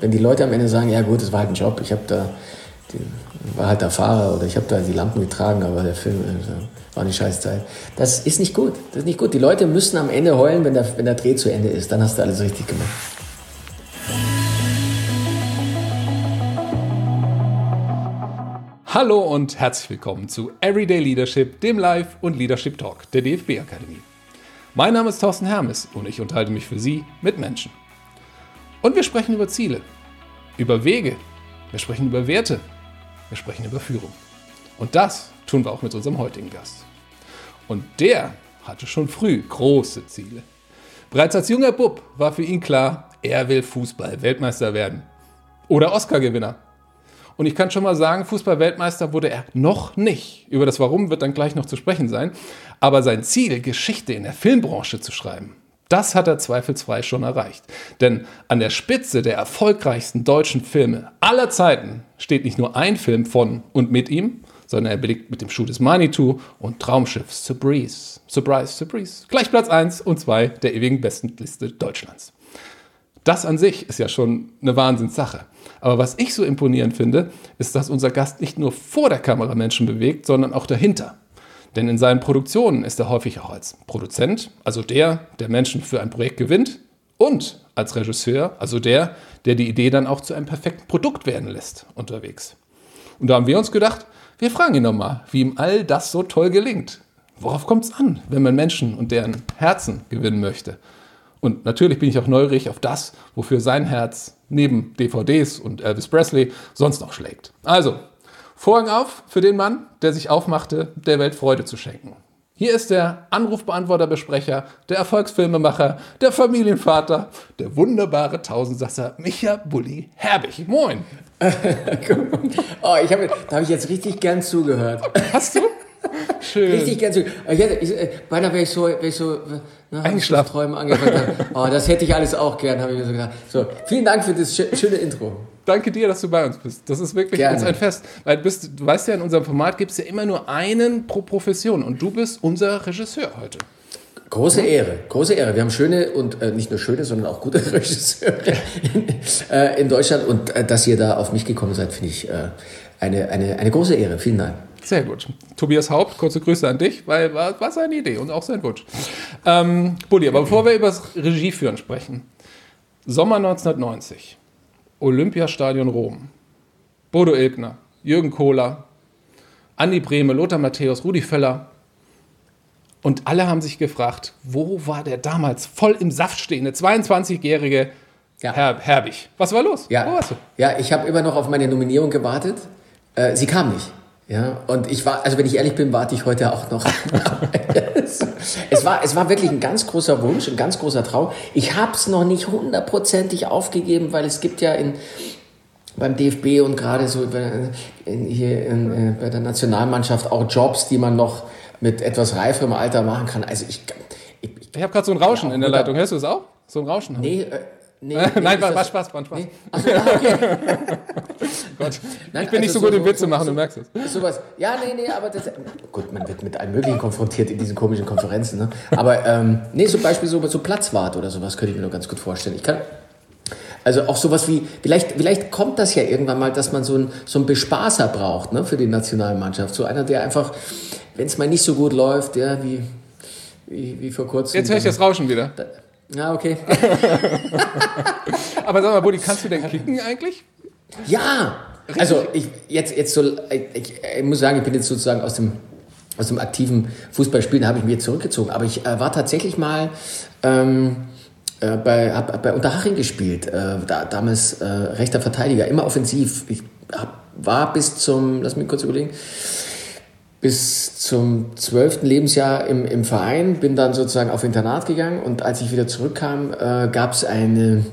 Wenn die Leute am Ende sagen, ja gut, das war halt ein Job, ich habe da, die, war halt der Fahrer oder ich habe da die Lampen getragen, aber der Film äh, war eine scheiß Zeit. Das ist nicht gut. Das ist nicht gut. Die Leute müssen am Ende heulen, wenn der, wenn der Dreh zu Ende ist. Dann hast du alles richtig gemacht. Hallo und herzlich willkommen zu Everyday Leadership, dem Live- und Leadership Talk der DFB Akademie. Mein Name ist Thorsten Hermes und ich unterhalte mich für Sie mit Menschen. Und wir sprechen über Ziele, über Wege, wir sprechen über Werte, wir sprechen über Führung. Und das tun wir auch mit unserem heutigen Gast. Und der hatte schon früh große Ziele. Bereits als junger Bub war für ihn klar, er will Fußball-Weltmeister werden. Oder Oscar-Gewinner. Und ich kann schon mal sagen, Fußball-Weltmeister wurde er noch nicht. Über das Warum wird dann gleich noch zu sprechen sein. Aber sein Ziel, Geschichte in der Filmbranche zu schreiben, das hat er zweifelsfrei schon erreicht. Denn an der Spitze der erfolgreichsten deutschen Filme aller Zeiten steht nicht nur ein Film von und mit ihm, sondern er belegt mit dem Schuh des Manitou und Traumschiff Surprise. Surprise, Surprise. Gleich Platz 1 und 2 der ewigen Bestenliste Deutschlands. Das an sich ist ja schon eine Wahnsinnssache. Aber was ich so imponierend finde, ist, dass unser Gast nicht nur vor der Kamera Menschen bewegt, sondern auch dahinter. Denn in seinen Produktionen ist er häufig auch als Produzent, also der, der Menschen für ein Projekt gewinnt, und als Regisseur, also der, der die Idee dann auch zu einem perfekten Produkt werden lässt, unterwegs. Und da haben wir uns gedacht, wir fragen ihn nochmal, wie ihm all das so toll gelingt. Worauf kommt es an, wenn man Menschen und deren Herzen gewinnen möchte? Und natürlich bin ich auch neugierig auf das, wofür sein Herz neben DVDs und Elvis Presley sonst noch schlägt. Also, Vorhang auf für den Mann, der sich aufmachte, der Welt Freude zu schenken. Hier ist der Anrufbeantworterbesprecher, der Erfolgsfilmemacher, der Familienvater, der wunderbare Tausendsasser Micha Bulli Herbig. Moin. oh, ich hab, da habe ich jetzt richtig gern zugehört. Hast du? Schön. Richtig gern zugehört. Ich hätte, ich, äh, beinahe wäre ich so, wär ich so na, Eingeschlafen. Träumen angefangen. oh, das hätte ich alles auch gern, habe ich mir so gedacht. So, vielen Dank für das schöne Intro. Danke dir, dass du bei uns bist. Das ist wirklich Gerne. uns ein Fest. Weil du, bist, du weißt ja, in unserem Format gibt es ja immer nur einen pro Profession und du bist unser Regisseur heute. Große Ehre, große Ehre. Wir haben schöne und äh, nicht nur schöne, sondern auch gute Regisseure in, äh, in Deutschland. Und äh, dass ihr da auf mich gekommen seid, finde ich äh, eine, eine, eine große Ehre. Vielen Dank. Sehr gut. Tobias Haupt, kurze Grüße an dich, weil war, war seine Idee und auch sein Wunsch. Ähm, Bulli, aber bevor wir über das Regieführen sprechen. Sommer 1990. Olympiastadion Rom. Bodo Ilgner, Jürgen Kohler, Andi Brehme, Lothar Matthäus, Rudi Völler. Und alle haben sich gefragt, wo war der damals voll im Saft stehende 22-jährige ja. Herr, Herbig? Was war los? Ja, wo warst du? Ja, ich habe immer noch auf meine Nominierung gewartet. Äh, sie kam nicht. Ja, und ich war, also wenn ich ehrlich bin, warte ich heute auch noch. es, war, es war wirklich ein ganz großer Wunsch, ein ganz großer Traum. Ich habe es noch nicht hundertprozentig aufgegeben, weil es gibt ja in, beim DFB und gerade so in, hier in, äh, bei der Nationalmannschaft auch Jobs, die man noch mit etwas reiferem Alter machen kann. Also ich, ich, ich, ich habe gerade so ein Rauschen ja, in der Leitung. Hörst du es auch? So ein Rauschen? Nee, äh, Nee, Nein, war, war, Spaß, war Spaß. Nee. Ach, okay. Gott. Nein, ich bin also nicht so, so gut im Witze so, machen, so, du merkst es. Sowas. Ja, nee, nee, aber das, gut, man wird mit allem Möglichen konfrontiert in diesen komischen Konferenzen. Ne? Aber ähm, nee, zum Beispiel so, so Platzwart oder sowas könnte ich mir nur ganz gut vorstellen. Ich kann, also auch sowas wie, vielleicht, vielleicht kommt das ja irgendwann mal, dass man so einen, so einen Bespaßer braucht ne, für die Nationalmannschaft. So einer, der einfach, wenn es mal nicht so gut läuft, ja, wie, wie, wie vor kurzem. Jetzt höre ich das Rauschen wieder. Da, ja, okay. Aber sag mal, Buddy, kannst du denn kicken eigentlich? Ja! Richtig? Also ich jetzt, jetzt so, ich, ich, muss sagen, ich bin jetzt sozusagen aus dem, aus dem aktiven Fußballspielen habe ich jetzt zurückgezogen. Aber ich äh, war tatsächlich mal ähm, äh, bei, hab, bei Unterhaching gespielt, äh, da, damals äh, rechter Verteidiger, immer offensiv. Ich hab, war bis zum, lass mich kurz überlegen, bis zum zwölften Lebensjahr im, im Verein, bin dann sozusagen auf Internat gegangen und als ich wieder zurückkam, äh, gab es eine,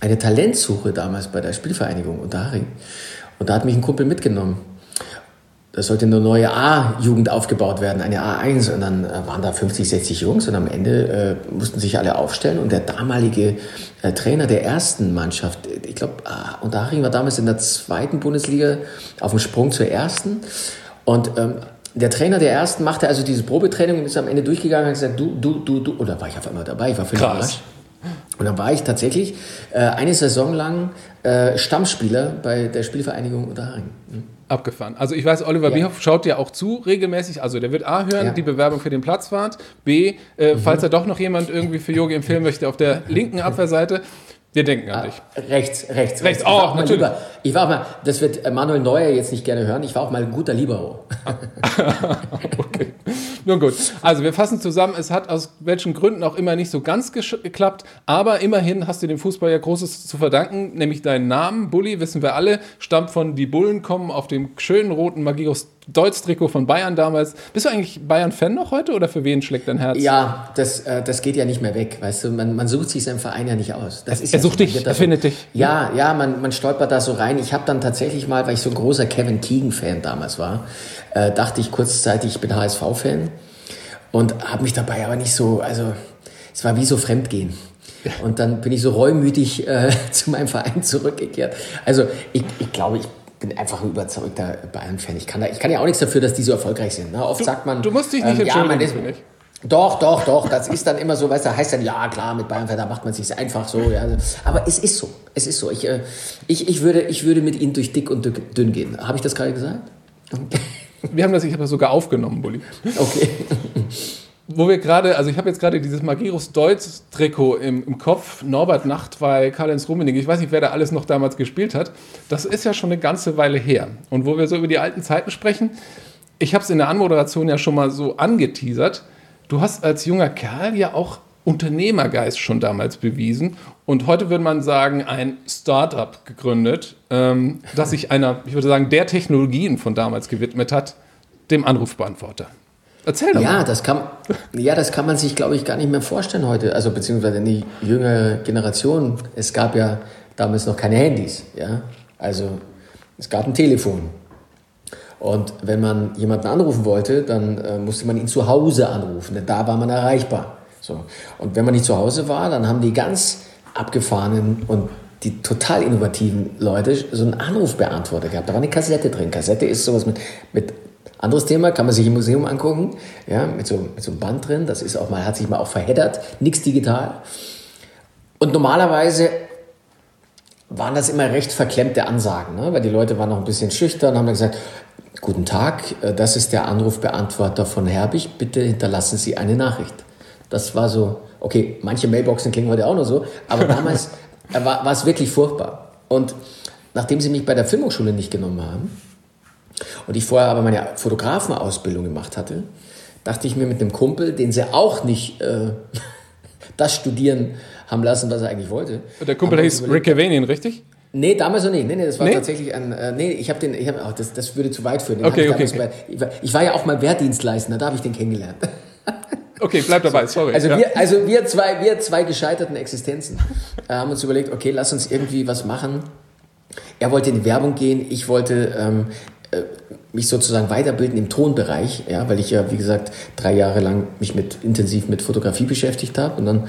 eine Talentsuche damals bei der Spielvereinigung Unterhaching. Und da hat mich ein Kumpel mitgenommen. Da sollte eine neue A-Jugend aufgebaut werden, eine A1. Und dann äh, waren da 50, 60 Jungs und am Ende äh, mussten sich alle aufstellen. Und der damalige äh, Trainer der ersten Mannschaft, ich glaube, äh, Unterhaching war damals in der zweiten Bundesliga auf dem Sprung zur ersten. Und ähm, der Trainer der ersten machte also diese Probetraining und ist am Ende durchgegangen und hat gesagt, du, du, du, du. Oder war ich auf einmal dabei? Ich war völlig überrascht. Und dann war ich tatsächlich äh, eine Saison lang äh, Stammspieler bei der Spielvereinigung Unterhaching. Mhm. Abgefahren. Also ich weiß, Oliver ja. Bierhoff schaut ja auch zu regelmäßig. Also der wird A hören, ja. die Bewerbung für den Platzwart. B, äh, mhm. falls er doch noch jemand irgendwie für Yogi empfehlen möchte, auf der linken Abwehrseite. Wir denken an ah, dich. Rechts, rechts. Rechts, ich oh, natürlich. Lieber, ich war auch mal, das wird Manuel Neuer jetzt nicht gerne hören, ich war auch mal ein guter Libero. okay. Nun gut. Also wir fassen zusammen, es hat aus welchen Gründen auch immer nicht so ganz geklappt, aber immerhin hast du dem Fußball ja Großes zu verdanken, nämlich deinen Namen, Bulli, wissen wir alle, stammt von Die Bullen kommen auf dem schönen roten Magirus Deutz-Trikot von Bayern damals. Bist du eigentlich Bayern-Fan noch heute oder für wen schlägt dein Herz? Ja, das, äh, das geht ja nicht mehr weg, weißt du, man, man sucht sich seinen Verein ja nicht aus. Das ist er ja sucht dich, er findet dich. Ja, ja, man, man stolpert da so rein. Ich habe dann tatsächlich mal, weil ich so ein großer Kevin Keegan-Fan damals war, äh, dachte ich kurzzeitig, ich bin HSV-Fan und habe mich dabei aber nicht so, also es war wie so Fremdgehen. Und dann bin ich so reumütig äh, zu meinem Verein zurückgekehrt. Also ich, ich glaube, ich bin einfach ein überzeugter Bayern-Fan. Ich kann, da, ich kann ja auch nichts dafür, dass die so erfolgreich sind. Ne? Oft du, sagt man. Du musst dich nicht ähm, entschuldigen. Ja, man ist, doch, doch, doch. Das ist dann immer so, weißt du, heißt dann, ja klar, mit Bayern, da macht man sich einfach so. Ja. Aber es ist so. Es ist so. Ich, äh, ich, ich, würde, ich würde mit ihnen durch dick und dünn gehen. Habe ich das gerade gesagt? Wir haben das, ich habe das sogar aufgenommen, Bulli. Okay. Wo wir gerade, also ich habe jetzt gerade dieses Magirus Deutz Trikot im, im Kopf, Norbert Nachtwey, Karl-Heinz Rummenigge, ich weiß nicht, wer da alles noch damals gespielt hat. Das ist ja schon eine ganze Weile her. Und wo wir so über die alten Zeiten sprechen, ich habe es in der Anmoderation ja schon mal so angeteasert, du hast als junger Kerl ja auch Unternehmergeist schon damals bewiesen und heute würde man sagen, ein Startup gegründet, ähm, das sich einer, ich würde sagen, der Technologien von damals gewidmet hat, dem Anrufbeantworter. Erzähl doch ja, mal. Das kann, ja, das kann man sich, glaube ich, gar nicht mehr vorstellen heute. Also beziehungsweise die jüngere Generation. Es gab ja damals noch keine Handys. Ja? Also es gab ein Telefon. Und wenn man jemanden anrufen wollte, dann äh, musste man ihn zu Hause anrufen, denn da war man erreichbar. So. Und wenn man nicht zu Hause war, dann haben die ganz abgefahrenen und die total innovativen Leute so einen Anrufbeantworter gehabt. Da war eine Kassette drin. Kassette ist sowas mit, mit anderes Thema, kann man sich im Museum angucken, ja, mit so, mit so einem Band drin, das ist auch mal, hat sich mal auch verheddert, nichts digital. Und normalerweise waren das immer recht verklemmte Ansagen, ne? weil die Leute waren noch ein bisschen schüchtern, haben dann gesagt, guten Tag, äh, das ist der Anrufbeantworter von Herbig, bitte hinterlassen Sie eine Nachricht. Das war so, okay, manche Mailboxen klingen heute auch noch so, aber damals war, war es wirklich furchtbar. Und nachdem sie mich bei der Filmhochschule nicht genommen haben, und ich vorher aber meine Fotografenausbildung gemacht hatte, dachte ich mir mit einem Kumpel, den sie auch nicht äh, das studieren haben lassen, was er eigentlich wollte. Der Kumpel hieß Rick Cavanian, richtig? Nee, damals noch nicht. Nee, nee, das war nee? tatsächlich ein. Äh, nee, ich habe den. Ich hab, oh, das, das würde zu weit führen. Den okay, okay. Bei, ich, war, ich, war, ja auch mal Wehrdienstleister, da habe ich den kennengelernt. Okay, bleib dabei, sorry. Also, ja. wir, also wir, zwei, wir zwei gescheiterten Existenzen äh, haben uns überlegt, okay, lass uns irgendwie was machen. Er wollte in die Werbung gehen, ich wollte ähm, äh, mich sozusagen weiterbilden im Tonbereich, ja, weil ich ja, wie gesagt, drei Jahre lang mich mit, intensiv mit Fotografie beschäftigt habe. Und dann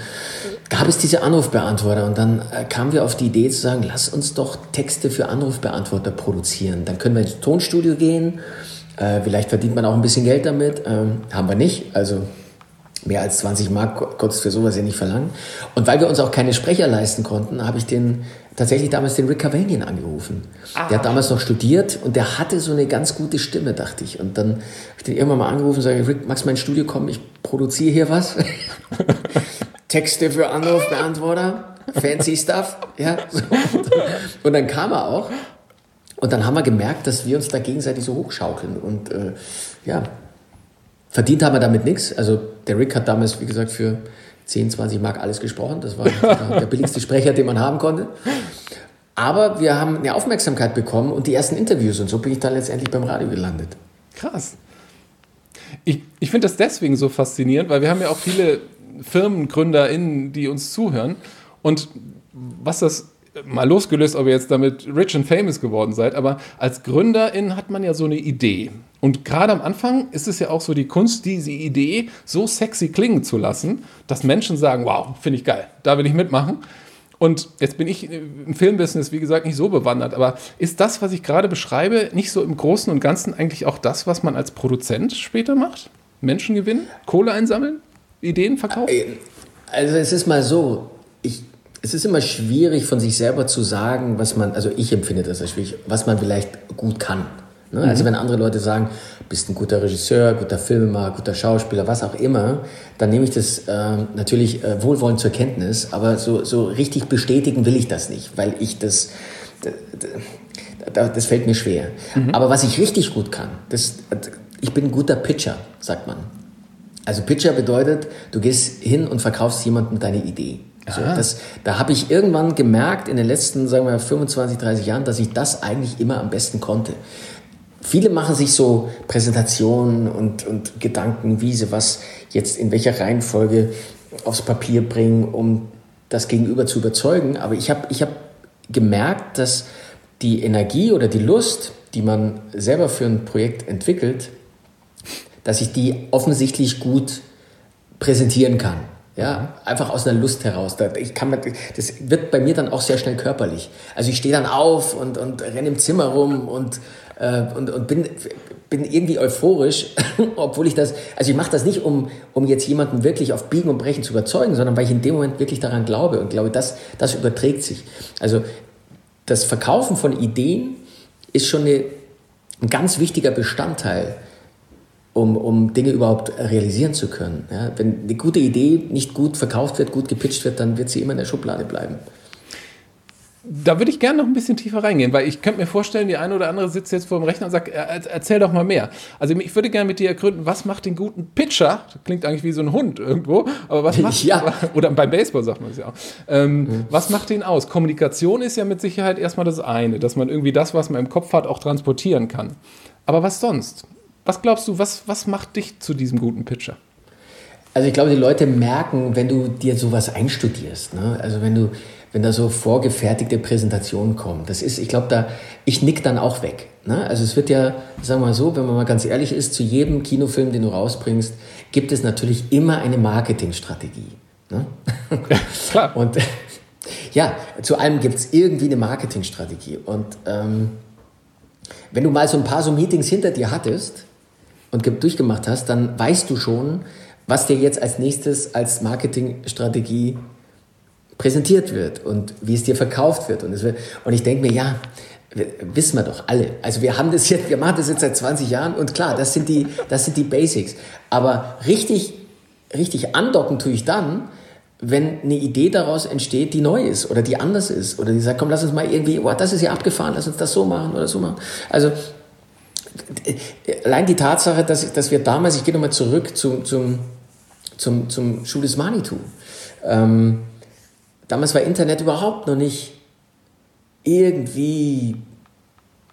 gab es diese Anrufbeantworter und dann äh, kamen wir auf die Idee zu sagen, lass uns doch Texte für Anrufbeantworter produzieren. Dann können wir ins Tonstudio gehen, äh, vielleicht verdient man auch ein bisschen Geld damit, ähm, haben wir nicht, also mehr als 20 Mark konntest für sowas ja nicht verlangen. Und weil wir uns auch keine Sprecher leisten konnten, habe ich den tatsächlich damals den Rick Cavanian angerufen. Ah. Der hat damals noch studiert und der hatte so eine ganz gute Stimme, dachte ich. Und dann habe ich den irgendwann mal angerufen und sage, Rick, magst du mal ins Studio kommen? Ich produziere hier was. Texte für Anrufbeantworter, fancy stuff. Ja, so. Und dann kam er auch. Und dann haben wir gemerkt, dass wir uns da gegenseitig so hochschaukeln. Und äh, ja, verdient haben wir damit nichts. Also der Rick hat damals, wie gesagt, für 10, 20 Mark alles gesprochen. Das war der billigste Sprecher, den man haben konnte. Aber wir haben eine Aufmerksamkeit bekommen und die ersten Interviews und so bin ich dann letztendlich beim Radio gelandet. Krass. Ich, ich finde das deswegen so faszinierend, weil wir haben ja auch viele FirmengründerInnen, die uns zuhören. Und was das mal losgelöst, ob ihr jetzt damit rich and famous geworden seid, aber als Gründerin hat man ja so eine Idee. Und gerade am Anfang ist es ja auch so die Kunst, diese Idee so sexy klingen zu lassen, dass Menschen sagen, wow, finde ich geil, da will ich mitmachen. Und jetzt bin ich im Filmbusiness, wie gesagt, nicht so bewandert, aber ist das, was ich gerade beschreibe, nicht so im Großen und Ganzen eigentlich auch das, was man als Produzent später macht? Menschen gewinnen, Kohle einsammeln, Ideen verkaufen? Also es ist mal so, ich es ist immer schwierig von sich selber zu sagen, was man, also ich empfinde das als schwierig, was man vielleicht gut kann. Ne? Also mhm. wenn andere Leute sagen, bist ein guter Regisseur, guter Filmemacher, guter Schauspieler, was auch immer, dann nehme ich das äh, natürlich äh, wohlwollend zur Kenntnis, aber so, so richtig bestätigen will ich das nicht, weil ich das, das, das fällt mir schwer. Mhm. Aber was ich richtig gut kann, das, ich bin ein guter Pitcher, sagt man. Also Pitcher bedeutet, du gehst hin und verkaufst jemandem deine Idee. So, das, da habe ich irgendwann gemerkt in den letzten, sagen wir 25, 30 Jahren, dass ich das eigentlich immer am besten konnte. Viele machen sich so Präsentationen und, und Gedanken, wie sie was jetzt in welcher Reihenfolge aufs Papier bringen, um das Gegenüber zu überzeugen. Aber ich habe ich hab gemerkt, dass die Energie oder die Lust, die man selber für ein Projekt entwickelt, dass ich die offensichtlich gut präsentieren kann. Ja, einfach aus einer Lust heraus. Ich kann, das wird bei mir dann auch sehr schnell körperlich. Also ich stehe dann auf und, und renne im Zimmer rum und, äh, und, und bin, bin irgendwie euphorisch, obwohl ich das, also ich mache das nicht, um, um jetzt jemanden wirklich auf Biegen und Brechen zu überzeugen, sondern weil ich in dem Moment wirklich daran glaube und glaube, das, das überträgt sich. Also das Verkaufen von Ideen ist schon eine, ein ganz wichtiger Bestandteil um, um Dinge überhaupt realisieren zu können. Ja, wenn eine gute Idee nicht gut verkauft wird, gut gepitcht wird, dann wird sie immer in der Schublade bleiben. Da würde ich gerne noch ein bisschen tiefer reingehen, weil ich könnte mir vorstellen, die eine oder andere sitzt jetzt vor dem Rechner und sagt, erzähl doch mal mehr. Also ich würde gerne mit dir ergründen, was macht den guten Pitcher? Das klingt eigentlich wie so ein Hund irgendwo, aber was macht, ja. oder beim Baseball sagt man es ja auch. Ähm, mhm. Was macht den aus? Kommunikation ist ja mit Sicherheit erstmal das eine, dass man irgendwie das, was man im Kopf hat, auch transportieren kann. Aber was sonst? Was glaubst du, was, was macht dich zu diesem guten Pitcher? Also ich glaube, die Leute merken, wenn du dir sowas einstudierst, ne? also wenn du, wenn da so vorgefertigte Präsentationen kommen, das ist, ich glaube, da, ich nick dann auch weg. Ne? Also es wird ja, sagen wir mal so, wenn man mal ganz ehrlich ist, zu jedem Kinofilm, den du rausbringst, gibt es natürlich immer eine Marketingstrategie. Ne? Klar. Und ja, zu allem gibt es irgendwie eine Marketingstrategie. Und ähm, wenn du mal so ein paar so Meetings hinter dir hattest, und durchgemacht hast, dann weißt du schon, was dir jetzt als nächstes als Marketingstrategie präsentiert wird und wie es dir verkauft wird. Und, wird, und ich denke mir, ja, wissen wir doch alle. Also wir haben das jetzt, wir machen das jetzt seit 20 Jahren und klar, das sind die, das sind die Basics. Aber richtig, richtig andocken tue ich dann, wenn eine Idee daraus entsteht, die neu ist oder die anders ist oder die sagt, komm, lass uns mal irgendwie, oh, das ist ja abgefahren, lass uns das so machen oder so machen. Also allein die Tatsache, dass, dass wir damals, ich gehe nochmal zurück zum, zum, zum, zum Schuh des Manitou. Ähm, damals war Internet überhaupt noch nicht irgendwie,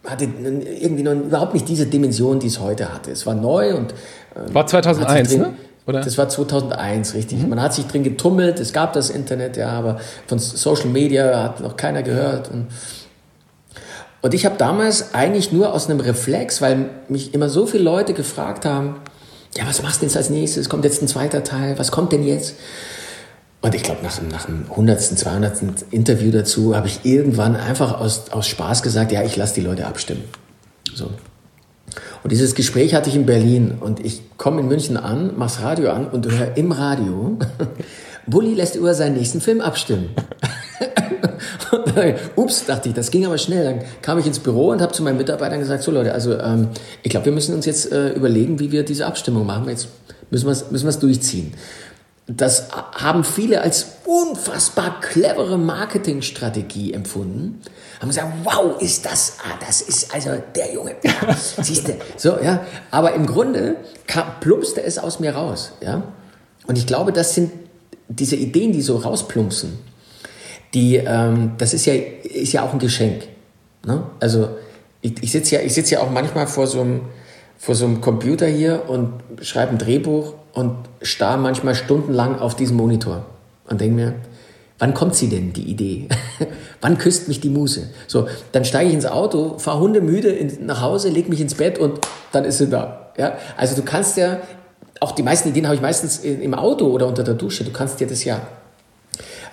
hatte irgendwie noch überhaupt nicht diese Dimension, die es heute hatte. Es war neu und. Ähm, war 2001, drin, ne? Oder? Das war 2001, richtig. Mhm. Man hat sich drin getummelt, es gab das Internet, ja, aber von Social Media hat noch keiner gehört. Und und ich habe damals eigentlich nur aus einem Reflex, weil mich immer so viele Leute gefragt haben, ja, was machst du jetzt als nächstes? Kommt jetzt ein zweiter Teil? Was kommt denn jetzt? Und ich glaube, nach, nach dem 100., 200. Interview dazu habe ich irgendwann einfach aus, aus Spaß gesagt, ja, ich lasse die Leute abstimmen. So. Und dieses Gespräch hatte ich in Berlin und ich komme in München an, mach's Radio an und höre im Radio, Bulli lässt über seinen nächsten Film abstimmen. Ups, dachte ich, das ging aber schnell. Dann kam ich ins Büro und habe zu meinen Mitarbeitern gesagt, so Leute, also ähm, ich glaube, wir müssen uns jetzt äh, überlegen, wie wir diese Abstimmung machen. Jetzt müssen wir es müssen durchziehen. Das haben viele als unfassbar clevere Marketingstrategie empfunden. Haben gesagt, wow, ist das, ah, das ist also der Junge. Ja, siehst du, so, ja. Aber im Grunde kam, plumpste es aus mir raus, ja. Und ich glaube, das sind diese Ideen, die so rausplumpsen die, ähm, das ist ja, ist ja auch ein Geschenk. Ne? Also ich, ich sitze ja, sitz ja auch manchmal vor so, einem, vor so einem Computer hier und schreibe ein Drehbuch und starr manchmal stundenlang auf diesen Monitor und denke mir, wann kommt sie denn, die Idee? wann küsst mich die Muse? So, dann steige ich ins Auto, fahre hundemüde in, nach Hause, leg mich ins Bett und dann ist sie da. Ja? Also du kannst ja, auch die meisten Ideen habe ich meistens im Auto oder unter der Dusche, du kannst dir das ja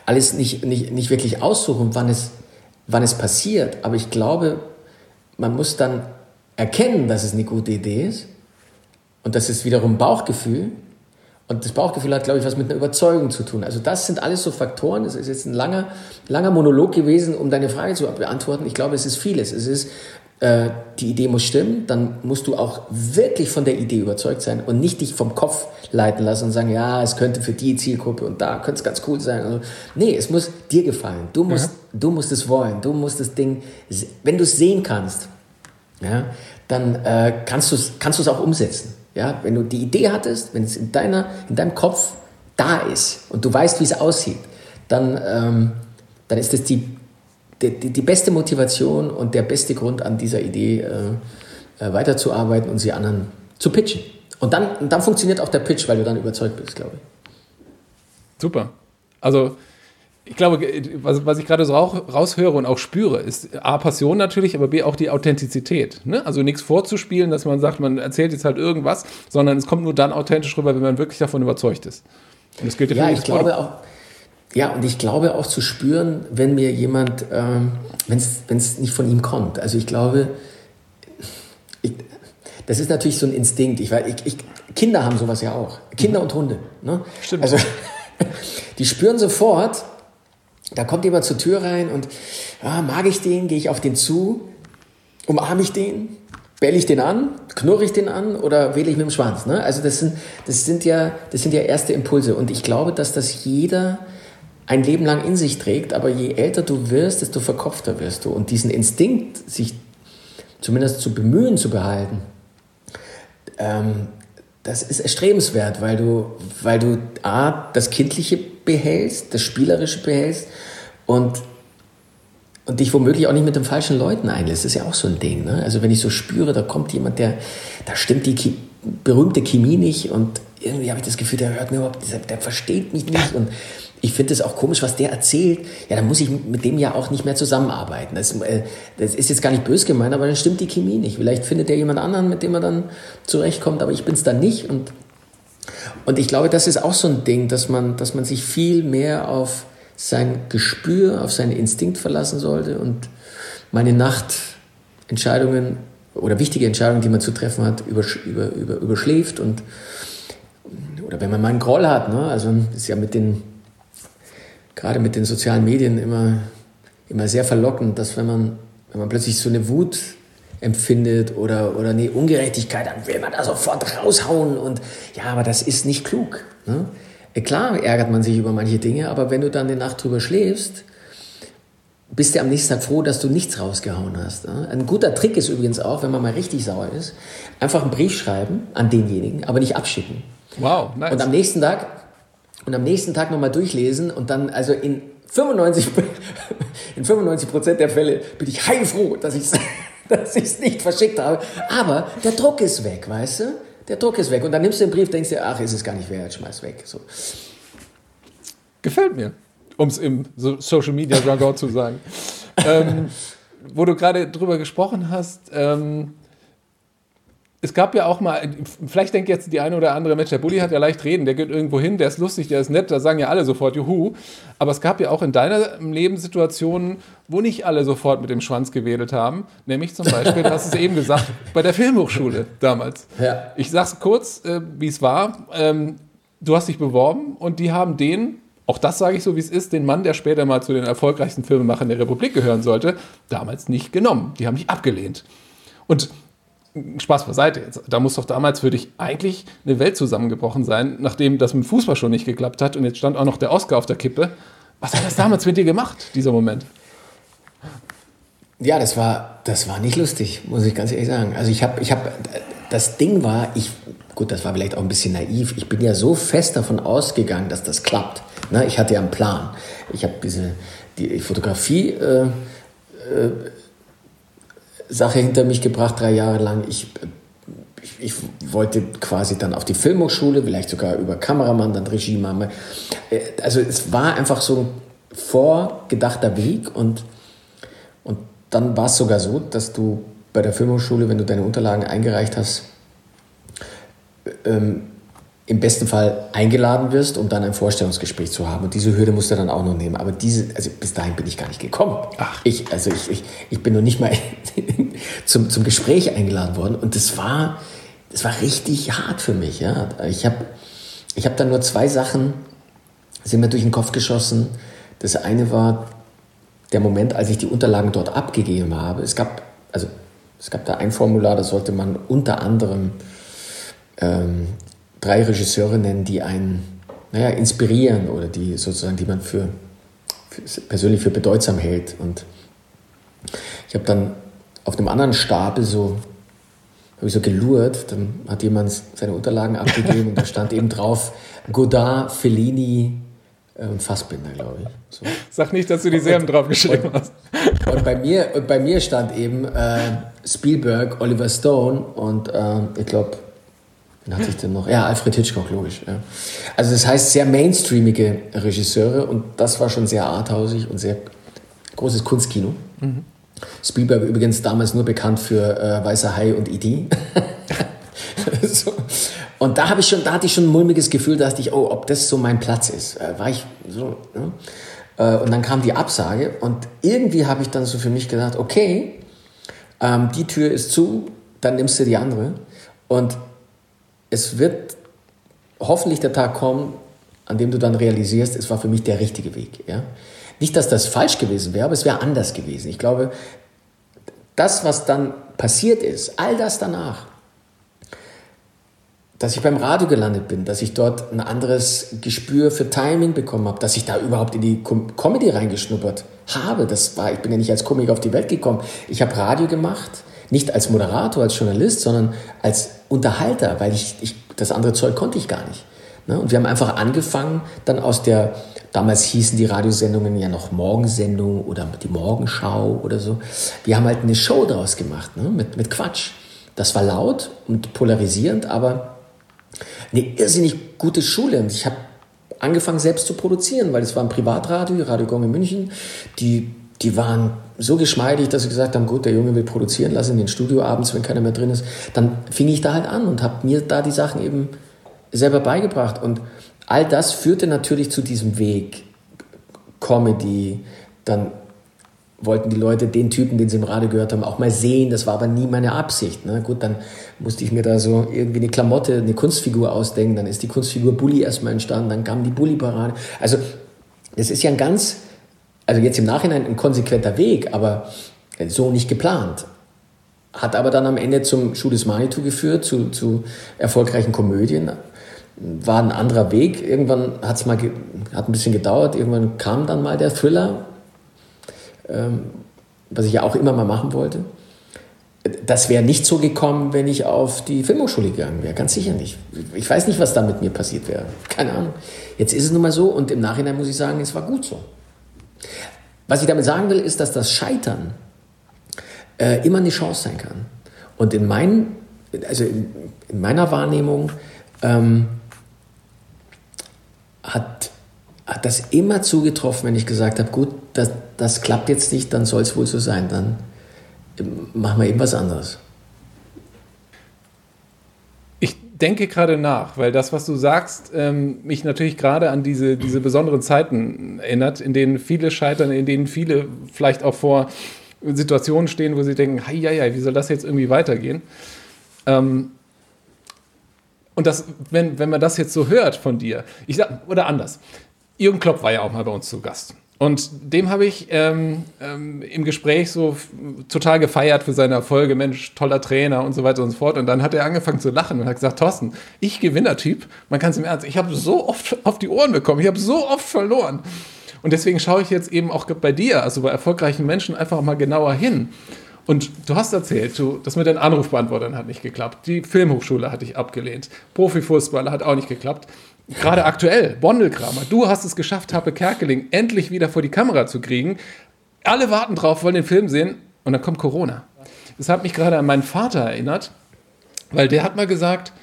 alles nicht, nicht, nicht wirklich aussuchen, wann es, wann es passiert. Aber ich glaube, man muss dann erkennen, dass es eine gute Idee ist. Und das ist wiederum Bauchgefühl. Und das Bauchgefühl hat, glaube ich, was mit einer Überzeugung zu tun. Also das sind alles so Faktoren. Das ist jetzt ein langer, langer Monolog gewesen, um deine Frage zu beantworten. Ich glaube, es ist vieles. Es ist, äh, die Idee muss stimmen, dann musst du auch wirklich von der Idee überzeugt sein und nicht dich vom Kopf leiten lassen und sagen, ja, es könnte für die Zielgruppe und da könnte es ganz cool sein. Also, nee, es muss dir gefallen. Du musst, ja. du musst es wollen. Du musst das Ding, wenn du es sehen kannst, ja, dann äh, kannst du es kannst auch umsetzen. Ja, wenn du die Idee hattest, wenn es in, deiner, in deinem Kopf da ist und du weißt, wie es aussieht, dann, ähm, dann ist das die, die, die, beste Motivation und der beste Grund an dieser Idee äh, äh, weiterzuarbeiten und sie anderen zu pitchen. Und dann, dann funktioniert auch der Pitch, weil du dann überzeugt bist, glaube ich. Super. Also ich glaube, was, was ich gerade so raushöre und auch spüre, ist A, Passion natürlich, aber B, auch die Authentizität. Ne? Also nichts vorzuspielen, dass man sagt, man erzählt jetzt halt irgendwas, sondern es kommt nur dann authentisch rüber, wenn man wirklich davon überzeugt ist. Und das gilt ja, für ich glaube auch. Ja, und ich glaube auch zu spüren, wenn mir jemand, ähm, wenn es nicht von ihm kommt. Also ich glaube, ich, das ist natürlich so ein Instinkt. Ich, ich, ich, Kinder haben sowas ja auch. Kinder und Hunde. Ne? Stimmt. Also die spüren sofort, da kommt jemand zur Tür rein und ah, mag ich den, gehe ich auf den zu, umarme ich den, bälle ich den an, knurre ich den an? Oder wähle ich mit dem Schwanz. Ne? Also das sind, das, sind ja, das sind ja erste Impulse. Und ich glaube, dass das jeder ein Leben lang in sich trägt, aber je älter du wirst, desto verkopfter wirst du. Und diesen Instinkt, sich zumindest zu bemühen zu behalten, ähm, das ist erstrebenswert, weil du, weil du A, das Kindliche behältst, das Spielerische behältst und, und dich womöglich auch nicht mit den falschen Leuten einlässt. Das ist ja auch so ein Ding. Ne? Also wenn ich so spüre, da kommt jemand, der, da stimmt die Ki berühmte Chemie nicht und irgendwie habe ich das Gefühl, der hört mir überhaupt, der, der versteht mich nicht und ich finde es auch komisch, was der erzählt. Ja, dann muss ich mit dem ja auch nicht mehr zusammenarbeiten. Das, äh, das ist jetzt gar nicht bös gemeint, aber dann stimmt die Chemie nicht. Vielleicht findet er jemand anderen, mit dem er dann zurechtkommt, aber ich bin es dann nicht. Und, und ich glaube, das ist auch so ein Ding, dass man, dass man sich viel mehr auf sein Gespür, auf seinen Instinkt verlassen sollte und meine Nachtentscheidungen oder wichtige Entscheidungen, die man zu treffen hat, übersch über, über, überschläft und oder wenn man mal einen Groll hat, ne? also ist ja mit den gerade mit den sozialen Medien immer, immer sehr verlockend, dass wenn man, wenn man plötzlich so eine Wut empfindet oder, oder eine Ungerechtigkeit, dann will man da sofort raushauen und ja, aber das ist nicht klug. Ne? Klar ärgert man sich über manche Dinge, aber wenn du dann eine Nacht drüber schläfst, bist du am nächsten Tag froh, dass du nichts rausgehauen hast. Ne? Ein guter Trick ist übrigens auch, wenn man mal richtig sauer ist, einfach einen Brief schreiben an denjenigen, aber nicht abschicken. Wow, nice. Und am nächsten Tag und am nächsten Tag nochmal durchlesen und dann, also in 95, in 95 Prozent der Fälle bin ich heilfroh, dass ich es dass ich's nicht verschickt habe. Aber der Druck ist weg, weißt du? Der Druck ist weg. Und dann nimmst du den Brief, denkst dir, ach, ist es gar nicht wert, schmeiß weg. So. Gefällt mir, um es im Social Media Jargon zu sagen. ähm, wo du gerade drüber gesprochen hast, ähm, es gab ja auch mal, vielleicht denkt jetzt die eine oder andere, Mensch, der Bulli hat ja leicht reden, der geht irgendwo hin, der ist lustig, der ist nett, da sagen ja alle sofort Juhu. Aber es gab ja auch in deiner Lebenssituationen, wo nicht alle sofort mit dem Schwanz gewedelt haben. Nämlich zum Beispiel, du hast es eben gesagt, bei der Filmhochschule damals. Ja. Ich sag's kurz, äh, wie es war. Ähm, du hast dich beworben und die haben den, auch das sage ich so, wie es ist, den Mann, der später mal zu den erfolgreichsten Filmemachern der Republik gehören sollte, damals nicht genommen. Die haben dich abgelehnt. Und Spaß beiseite jetzt. Da muss doch damals für dich eigentlich eine Welt zusammengebrochen sein, nachdem das mit dem Fußball schon nicht geklappt hat und jetzt stand auch noch der Oscar auf der Kippe. Was hat das damals mit dir gemacht, dieser Moment? Ja, das war, das war nicht lustig, muss ich ganz ehrlich sagen. Also ich habe, ich habe, das Ding war, ich, gut, das war vielleicht auch ein bisschen naiv. Ich bin ja so fest davon ausgegangen, dass das klappt. Ne? Ich hatte ja einen Plan. Ich habe diese, die Fotografie äh, äh, Sache hinter mich gebracht, drei Jahre lang. Ich, ich, ich, wollte quasi dann auf die Filmhochschule, vielleicht sogar über Kameramann, dann Regie machen. Äh, also es war einfach so ein vorgedachter Weg und, und dann war es sogar so, dass du bei der Filmhochschule, wenn du deine Unterlagen eingereicht hast, ähm, im besten Fall eingeladen wirst, um dann ein Vorstellungsgespräch zu haben. Und diese Hürde musst du dann auch noch nehmen. Aber diese, also bis dahin bin ich gar nicht gekommen. Ach. Ich, also ich, ich, ich bin noch nicht mal zum, zum Gespräch eingeladen worden. Und das war, das war richtig hart für mich. Ja. Ich habe ich habe dann nur zwei Sachen, sind mir durch den Kopf geschossen. Das eine war der Moment, als ich die Unterlagen dort abgegeben habe. Es gab, also, es gab da ein Formular, da sollte man unter anderem ähm, drei Regisseure nennen, die einen naja, inspirieren oder die sozusagen, die man für, für persönlich für bedeutsam hält. Und ich habe dann auf einem anderen Stapel so habe ich so gelurrt, dann hat jemand seine Unterlagen abgegeben und da stand eben drauf Godard, Fellini und Fassbinder, glaube ich. So. Sag nicht, dass du die Serben draufgeschrieben hast. Und bei, mir, und bei mir stand eben äh, Spielberg, Oliver Stone und äh, ich glaube, wen hatte ich denn noch? Ja, Alfred Hitchcock, logisch. Ja. Also das heißt sehr mainstreamige Regisseure und das war schon sehr arthausig und sehr großes Kunstkino. Mhm. Spielberg übrigens damals nur bekannt für äh, Weißer Hai und E.T. so. Und da habe ich schon, da hatte ich schon ein mulmiges Gefühl, da dachte ich, oh, ob das so mein Platz ist. Äh, war ich so. Ne? Äh, und dann kam die Absage und irgendwie habe ich dann so für mich gedacht, okay, ähm, die Tür ist zu, dann nimmst du die andere. Und es wird hoffentlich der Tag kommen, an dem du dann realisierst, es war für mich der richtige Weg. Ja? Nicht, dass das falsch gewesen wäre, aber es wäre anders gewesen. Ich glaube, das, was dann passiert ist, all das danach, dass ich beim Radio gelandet bin, dass ich dort ein anderes Gespür für Timing bekommen habe, dass ich da überhaupt in die Com Comedy reingeschnuppert habe. Das war, ich bin ja nicht als Komiker auf die Welt gekommen. Ich habe Radio gemacht, nicht als Moderator, als Journalist, sondern als Unterhalter, weil ich, ich das andere Zeug konnte ich gar nicht. Ne? Und wir haben einfach angefangen, dann aus der Damals hießen die Radiosendungen ja noch Morgensendung oder die Morgenschau oder so. Wir haben halt eine Show draus gemacht, ne? mit, mit Quatsch. Das war laut und polarisierend, aber eine irrsinnig gute Schule. Und ich habe angefangen selbst zu produzieren, weil es war ein Privatradio, Radio Gong in München. Die, die waren so geschmeidig, dass sie gesagt haben, gut, der Junge will produzieren, lass ihn in den Studio abends, wenn keiner mehr drin ist. Dann fing ich da halt an und habe mir da die Sachen eben selber beigebracht. Und All das führte natürlich zu diesem Weg. Comedy, dann wollten die Leute den Typen, den sie im Radio gehört haben, auch mal sehen. Das war aber nie meine Absicht. Ne? Gut, dann musste ich mir da so irgendwie eine Klamotte, eine Kunstfigur ausdenken. Dann ist die Kunstfigur Bully erstmal entstanden. Dann kam die Bully-Parade. Also, das ist ja ein ganz, also jetzt im Nachhinein ein konsequenter Weg, aber so nicht geplant. Hat aber dann am Ende zum Schuh des Manitou geführt, zu, zu erfolgreichen Komödien war ein anderer Weg. Irgendwann hat es mal hat ein bisschen gedauert. Irgendwann kam dann mal der Thriller, ähm, was ich ja auch immer mal machen wollte. Das wäre nicht so gekommen, wenn ich auf die Filmhochschule gegangen wäre. Ganz sicher nicht. Ich weiß nicht, was da mit mir passiert wäre. Keine Ahnung. Jetzt ist es nun mal so und im Nachhinein muss ich sagen, es war gut so. Was ich damit sagen will, ist, dass das Scheitern äh, immer eine Chance sein kann. Und in, mein, also in, in meiner Wahrnehmung ähm, hat, hat das immer zugetroffen, wenn ich gesagt habe, gut, das, das klappt jetzt nicht, dann soll es wohl so sein, dann machen wir eben was anderes. Ich denke gerade nach, weil das, was du sagst, ähm, mich natürlich gerade an diese, diese besonderen Zeiten erinnert, in denen viele scheitern, in denen viele vielleicht auch vor Situationen stehen, wo sie denken, hei, hei, hei wie soll das jetzt irgendwie weitergehen? Ähm, und das, wenn, wenn man das jetzt so hört von dir, ich sag, oder anders, Jürgen Klopp war ja auch mal bei uns zu Gast. Und dem habe ich ähm, ähm, im Gespräch so total gefeiert für seine Erfolge, Mensch, toller Trainer und so weiter und so fort. Und dann hat er angefangen zu lachen und hat gesagt, Thorsten, ich Gewinnertyp, man kann es im Ernst, ich habe so oft auf die Ohren bekommen, ich habe so oft verloren. Und deswegen schaue ich jetzt eben auch bei dir, also bei erfolgreichen Menschen, einfach mal genauer hin. Und du hast erzählt, du, das mit den Anrufbeantwortern hat nicht geklappt. Die Filmhochschule hat dich abgelehnt. Profifußballer hat auch nicht geklappt. Gerade aktuell, Bondelkramer, du hast es geschafft, Happe Kerkeling endlich wieder vor die Kamera zu kriegen. Alle warten drauf, wollen den Film sehen und dann kommt Corona. Das hat mich gerade an meinen Vater erinnert, weil der hat mal gesagt,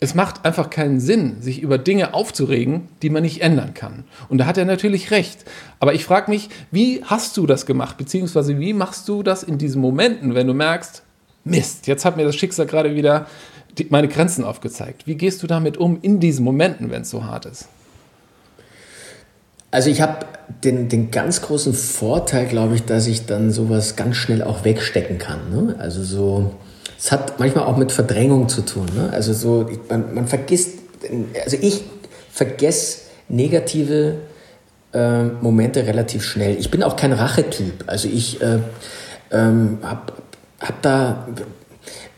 es macht einfach keinen Sinn, sich über Dinge aufzuregen, die man nicht ändern kann. Und da hat er natürlich recht. Aber ich frage mich, wie hast du das gemacht? Beziehungsweise wie machst du das in diesen Momenten, wenn du merkst, Mist, jetzt hat mir das Schicksal gerade wieder die, meine Grenzen aufgezeigt. Wie gehst du damit um in diesen Momenten, wenn es so hart ist? Also ich habe den, den ganz großen Vorteil, glaube ich, dass ich dann sowas ganz schnell auch wegstecken kann. Ne? Also so es hat manchmal auch mit Verdrängung zu tun. Ne? Also so, man, man vergisst, also ich vergesse negative äh, Momente relativ schnell. Ich bin auch kein Rachetyp. Also ich äh, ähm, habe hab da,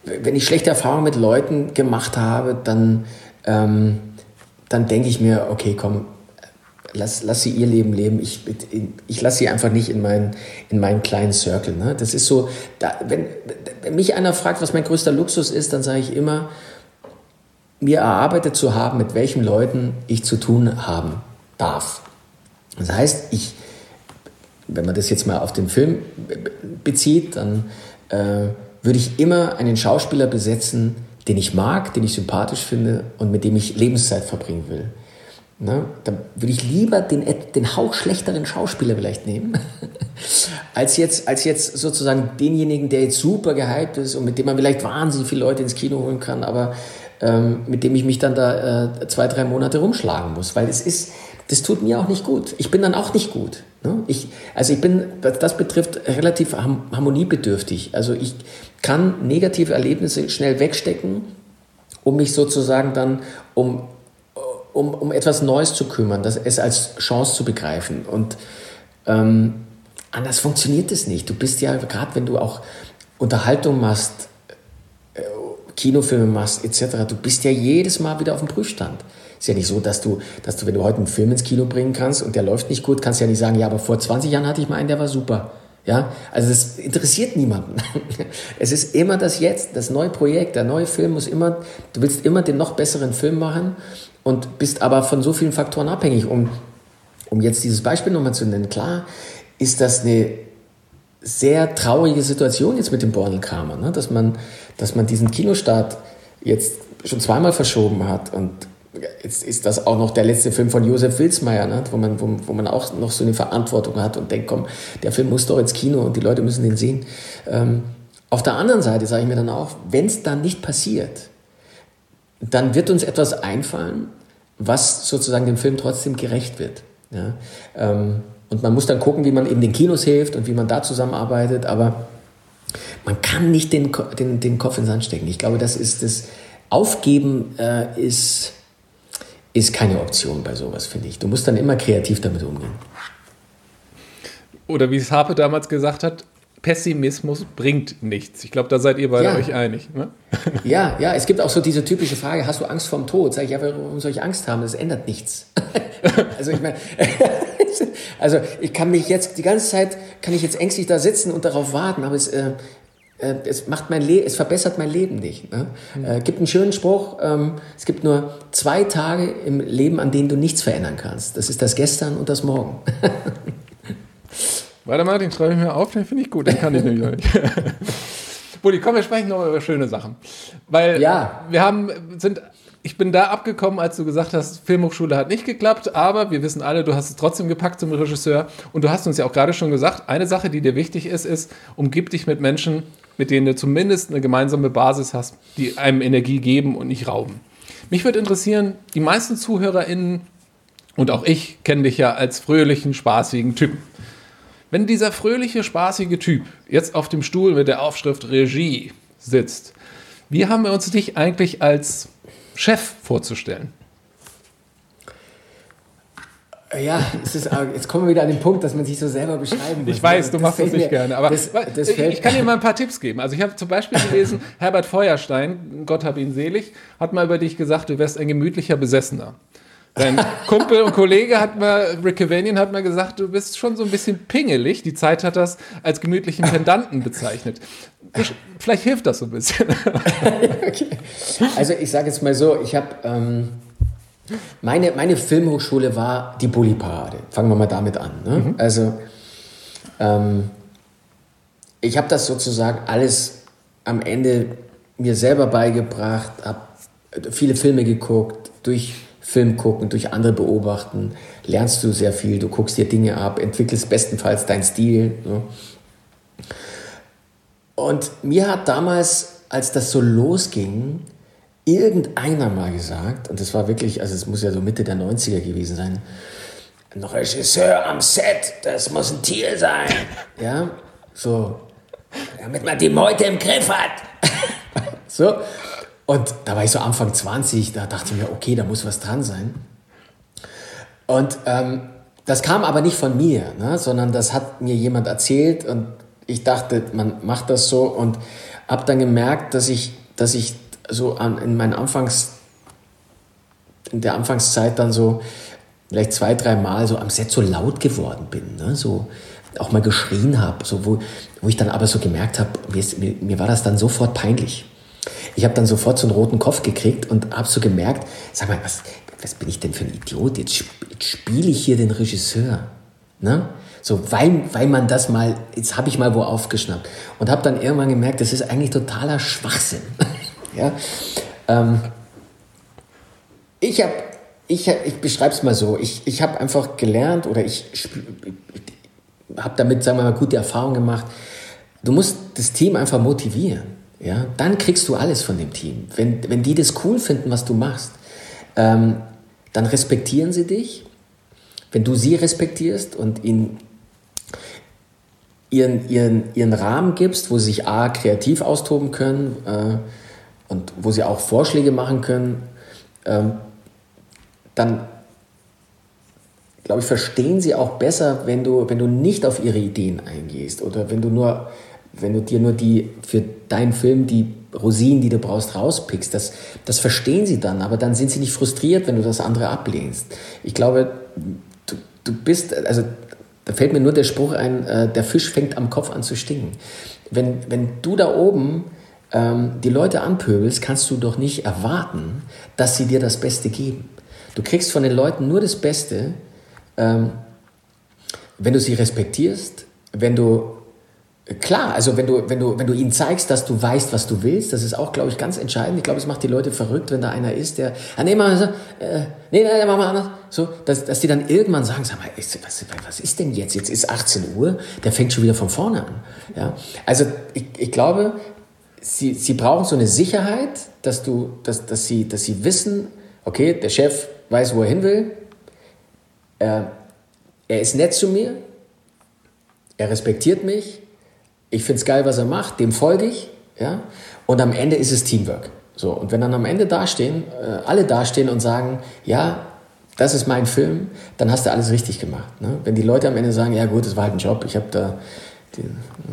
wenn ich schlechte Erfahrungen mit Leuten gemacht habe, dann, ähm, dann denke ich mir, okay, komm, lass, lass sie ihr Leben leben. Ich, ich lasse sie einfach nicht in, mein, in meinen kleinen Circle. Ne? Das ist so, da, wenn, wenn mich einer fragt, was mein größter Luxus ist, dann sage ich immer, mir erarbeitet zu haben, mit welchen Leuten ich zu tun haben darf. Das heißt, ich, wenn man das jetzt mal auf den Film bezieht, dann äh, würde ich immer einen Schauspieler besetzen, den ich mag, den ich sympathisch finde und mit dem ich Lebenszeit verbringen will. Ne? Dann würde ich lieber den, den Hauch schlechteren Schauspieler vielleicht nehmen, als jetzt, als jetzt sozusagen denjenigen, der jetzt super gehypt ist und mit dem man vielleicht wahnsinnig viele Leute ins Kino holen kann, aber ähm, mit dem ich mich dann da äh, zwei, drei Monate rumschlagen muss. Weil es ist, das tut mir auch nicht gut. Ich bin dann auch nicht gut. Ne? Ich, also ich bin, was das betrifft, relativ harmoniebedürftig. Also ich kann negative Erlebnisse schnell wegstecken, um mich sozusagen dann um, um, um etwas Neues zu kümmern, das, es als Chance zu begreifen. Und ähm, anders funktioniert es nicht. Du bist ja, gerade wenn du auch Unterhaltung machst, äh, Kinofilme machst, etc., du bist ja jedes Mal wieder auf dem Prüfstand. Ist ja nicht so, dass du, dass du, wenn du heute einen Film ins Kino bringen kannst und der läuft nicht gut, kannst du ja nicht sagen, ja, aber vor 20 Jahren hatte ich mal einen, der war super. Ja, also das interessiert niemanden. Es ist immer das Jetzt, das neue Projekt, der neue Film muss immer, du willst immer den noch besseren Film machen und bist aber von so vielen Faktoren abhängig. Um, um jetzt dieses Beispiel nochmal zu nennen, klar ist das eine sehr traurige Situation jetzt mit dem Bornelkramer, ne? dass, man, dass man diesen Kinostart jetzt schon zweimal verschoben hat und Jetzt ist das auch noch der letzte Film von Josef Wilsmeier, ne? wo, man, wo, wo, man auch noch so eine Verantwortung hat und denkt, komm, der Film muss doch ins Kino und die Leute müssen den sehen. Ähm, auf der anderen Seite sage ich mir dann auch, wenn es dann nicht passiert, dann wird uns etwas einfallen, was sozusagen dem Film trotzdem gerecht wird. Ja? Ähm, und man muss dann gucken, wie man eben den Kinos hilft und wie man da zusammenarbeitet, aber man kann nicht den, den, den Kopf in den Sand stecken. Ich glaube, das ist das Aufgeben äh, ist ist keine Option bei sowas, finde ich. Du musst dann immer kreativ damit umgehen. Oder wie es Harpe damals gesagt hat, Pessimismus bringt nichts. Ich glaube, da seid ihr beide ja. euch einig. Ne? Ja, ja, es gibt auch so diese typische Frage, hast du Angst vorm Tod? Sag ich, ja, warum soll ich Angst haben? Das ändert nichts. also ich meine, also ich kann mich jetzt die ganze Zeit, kann ich jetzt ängstlich da sitzen und darauf warten, aber es, äh, äh, es macht mein Leben, es verbessert mein Leben nicht. Ne? Mhm. Äh, gibt einen schönen Spruch, ähm, es gibt nur zwei Tage im Leben, an denen du nichts verändern kannst. Das ist das Gestern und das Morgen. Warte mal, den schreibe ich mir auf, den finde ich gut, den kann ich nämlich nicht. Bulli, komm, wir sprechen noch über schöne Sachen. Weil ja. wir haben, sind ich bin da abgekommen, als du gesagt hast, Filmhochschule hat nicht geklappt, aber wir wissen alle, du hast es trotzdem gepackt zum Regisseur. Und du hast uns ja auch gerade schon gesagt, eine Sache, die dir wichtig ist, ist, umgib dich mit Menschen, mit denen du zumindest eine gemeinsame Basis hast, die einem Energie geben und nicht rauben. Mich würde interessieren, die meisten ZuhörerInnen und auch ich kennen dich ja als fröhlichen, spaßigen Typen. Wenn dieser fröhliche, spaßige Typ jetzt auf dem Stuhl mit der Aufschrift Regie sitzt, wie haben wir uns dich eigentlich als Chef vorzustellen? Ja, ist, jetzt kommen wir wieder an den Punkt, dass man sich so selber beschreiben muss. Ich weiß, du das machst das nicht mir, gerne, aber das, das ich kann dir mal ein paar Tipps geben. Also ich habe zum Beispiel gelesen, Herbert Feuerstein, Gott hab ihn selig, hat mal über dich gesagt, du wärst ein gemütlicher Besessener. Dein Kumpel und Kollege hat mal, Rick Cavanian hat mal gesagt, du bist schon so ein bisschen pingelig. Die Zeit hat das als gemütlichen Pendanten bezeichnet. Vielleicht hilft das so ein bisschen. okay. Also ich sage jetzt mal so, ich habe... Ähm meine, meine Filmhochschule war die Bulli-Parade. Fangen wir mal damit an. Ne? Mhm. Also, ähm, ich habe das sozusagen alles am Ende mir selber beigebracht, habe viele Filme geguckt, durch Film gucken, durch andere beobachten, lernst du sehr viel, du guckst dir Dinge ab, entwickelst bestenfalls deinen Stil. Ne? Und mir hat damals, als das so losging, irgendeiner mal gesagt, und das war wirklich, also es muss ja so Mitte der 90er gewesen sein, ein Regisseur am Set, das muss ein Tier sein. Ja, so, damit man die Meute im Griff hat. so, und da war ich so Anfang 20, da dachte ich mir, okay, da muss was dran sein. Und ähm, das kam aber nicht von mir, ne, sondern das hat mir jemand erzählt und ich dachte, man macht das so und habe dann gemerkt, dass ich, dass ich so an, in meinen Anfangs, in der Anfangszeit dann so vielleicht zwei, drei Mal so am Set so laut geworden bin, ne? so auch mal geschrien habe, so wo, wo ich dann aber so gemerkt habe, mir, mir war das dann sofort peinlich. Ich habe dann sofort so einen roten Kopf gekriegt und habe so gemerkt, sag mal, was, was bin ich denn für ein Idiot? Jetzt, jetzt spiele ich hier den Regisseur. Ne? So, weil, weil man das mal, jetzt habe ich mal wo aufgeschnappt. Und habe dann irgendwann gemerkt, das ist eigentlich totaler Schwachsinn. ja? Ähm, ich habe, ich, ich beschreibe es mal so, ich, ich habe einfach gelernt oder ich, ich habe damit, sagen wir mal, gute Erfahrungen gemacht. Du musst das Team einfach motivieren. Ja? Dann kriegst du alles von dem Team. Wenn, wenn die das cool finden, was du machst, ähm, dann respektieren sie dich. Wenn du sie respektierst und ihnen ihren, ihren, ihren Rahmen gibst, wo sie sich A, kreativ austoben können äh, und wo sie auch Vorschläge machen können, ähm, dann glaube ich, verstehen sie auch besser, wenn du, wenn du nicht auf ihre Ideen eingehst oder wenn du nur, wenn du dir nur die für deinen Film die Rosinen, die du brauchst, rauspickst. Das, das verstehen sie dann, aber dann sind sie nicht frustriert, wenn du das andere ablehnst. Ich glaube, du, du bist, also da fällt mir nur der Spruch ein, äh, der Fisch fängt am Kopf an zu stinken. Wenn, wenn du da oben ähm, die Leute anpöbelst, kannst du doch nicht erwarten, dass sie dir das Beste geben. Du kriegst von den Leuten nur das Beste, ähm, wenn du sie respektierst, wenn du Klar, also wenn du, wenn, du, wenn du ihnen zeigst, dass du weißt, was du willst, das ist auch, glaube ich, ganz entscheidend. Ich glaube, es macht die Leute verrückt, wenn da einer ist, der, ah, nee, mach, äh, nee, nee, mach mal anders. So, dass, dass die dann irgendwann sagen, sag mal, was, was ist denn jetzt? Jetzt ist 18 Uhr, der fängt schon wieder von vorne an. Ja? Also ich, ich glaube, sie, sie brauchen so eine Sicherheit, dass, du, dass, dass, sie, dass sie wissen, okay, der Chef weiß, wo er hin will, er, er ist nett zu mir, er respektiert mich, ich finde es geil, was er macht, dem folge ich, ja, und am Ende ist es Teamwork. So, und wenn dann am Ende dastehen, äh, alle dastehen und sagen, ja, das ist mein Film, dann hast du alles richtig gemacht. Ne? Wenn die Leute am Ende sagen, ja gut, das war halt ein Job, ich habe da, die,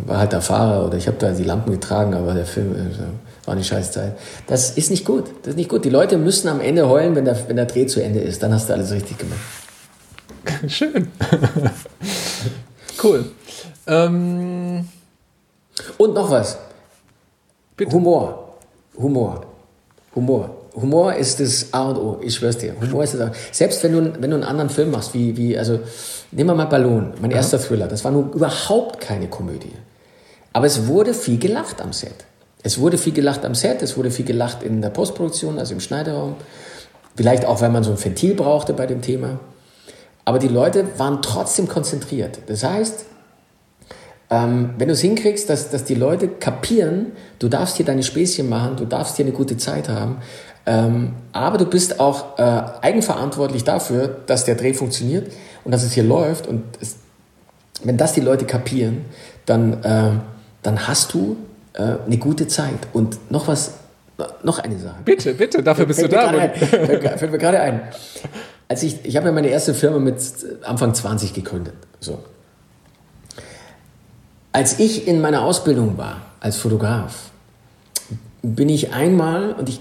war halt der Fahrer oder ich habe da die Lampen getragen, aber der Film äh, war eine scheiß Zeit. Das ist nicht gut. Das ist nicht gut. Die Leute müssen am Ende heulen, wenn der, wenn der Dreh zu Ende ist. Dann hast du alles richtig gemacht. Schön. cool. Ähm und noch was. Bitte. Humor. Humor. Humor. Humor ist das A und O, ich schwör's dir. Humor ist das A. Selbst wenn du, wenn du einen anderen Film machst, wie, wie also, nehmen wir mal Ballon, mein ja. erster Thriller, das war nun überhaupt keine Komödie. Aber es wurde viel gelacht am Set. Es wurde viel gelacht am Set, es wurde viel gelacht in der Postproduktion, also im Schneideraum. Vielleicht auch, weil man so ein Ventil brauchte bei dem Thema. Aber die Leute waren trotzdem konzentriert. Das heißt, ähm, wenn du es hinkriegst, dass, dass die Leute kapieren, du darfst hier deine Späßchen machen, du darfst hier eine gute Zeit haben, ähm, aber du bist auch äh, eigenverantwortlich dafür, dass der Dreh funktioniert und dass es hier läuft. Und es, wenn das die Leute kapieren, dann, äh, dann hast du äh, eine gute Zeit. Und noch was, noch eine Sache. Bitte, bitte, dafür bist du da. Fällt mir gerade ein. Als ich, ich habe ja meine erste Firma mit Anfang 20 gegründet. So. Als ich in meiner Ausbildung war als Fotograf, bin ich einmal, und ich,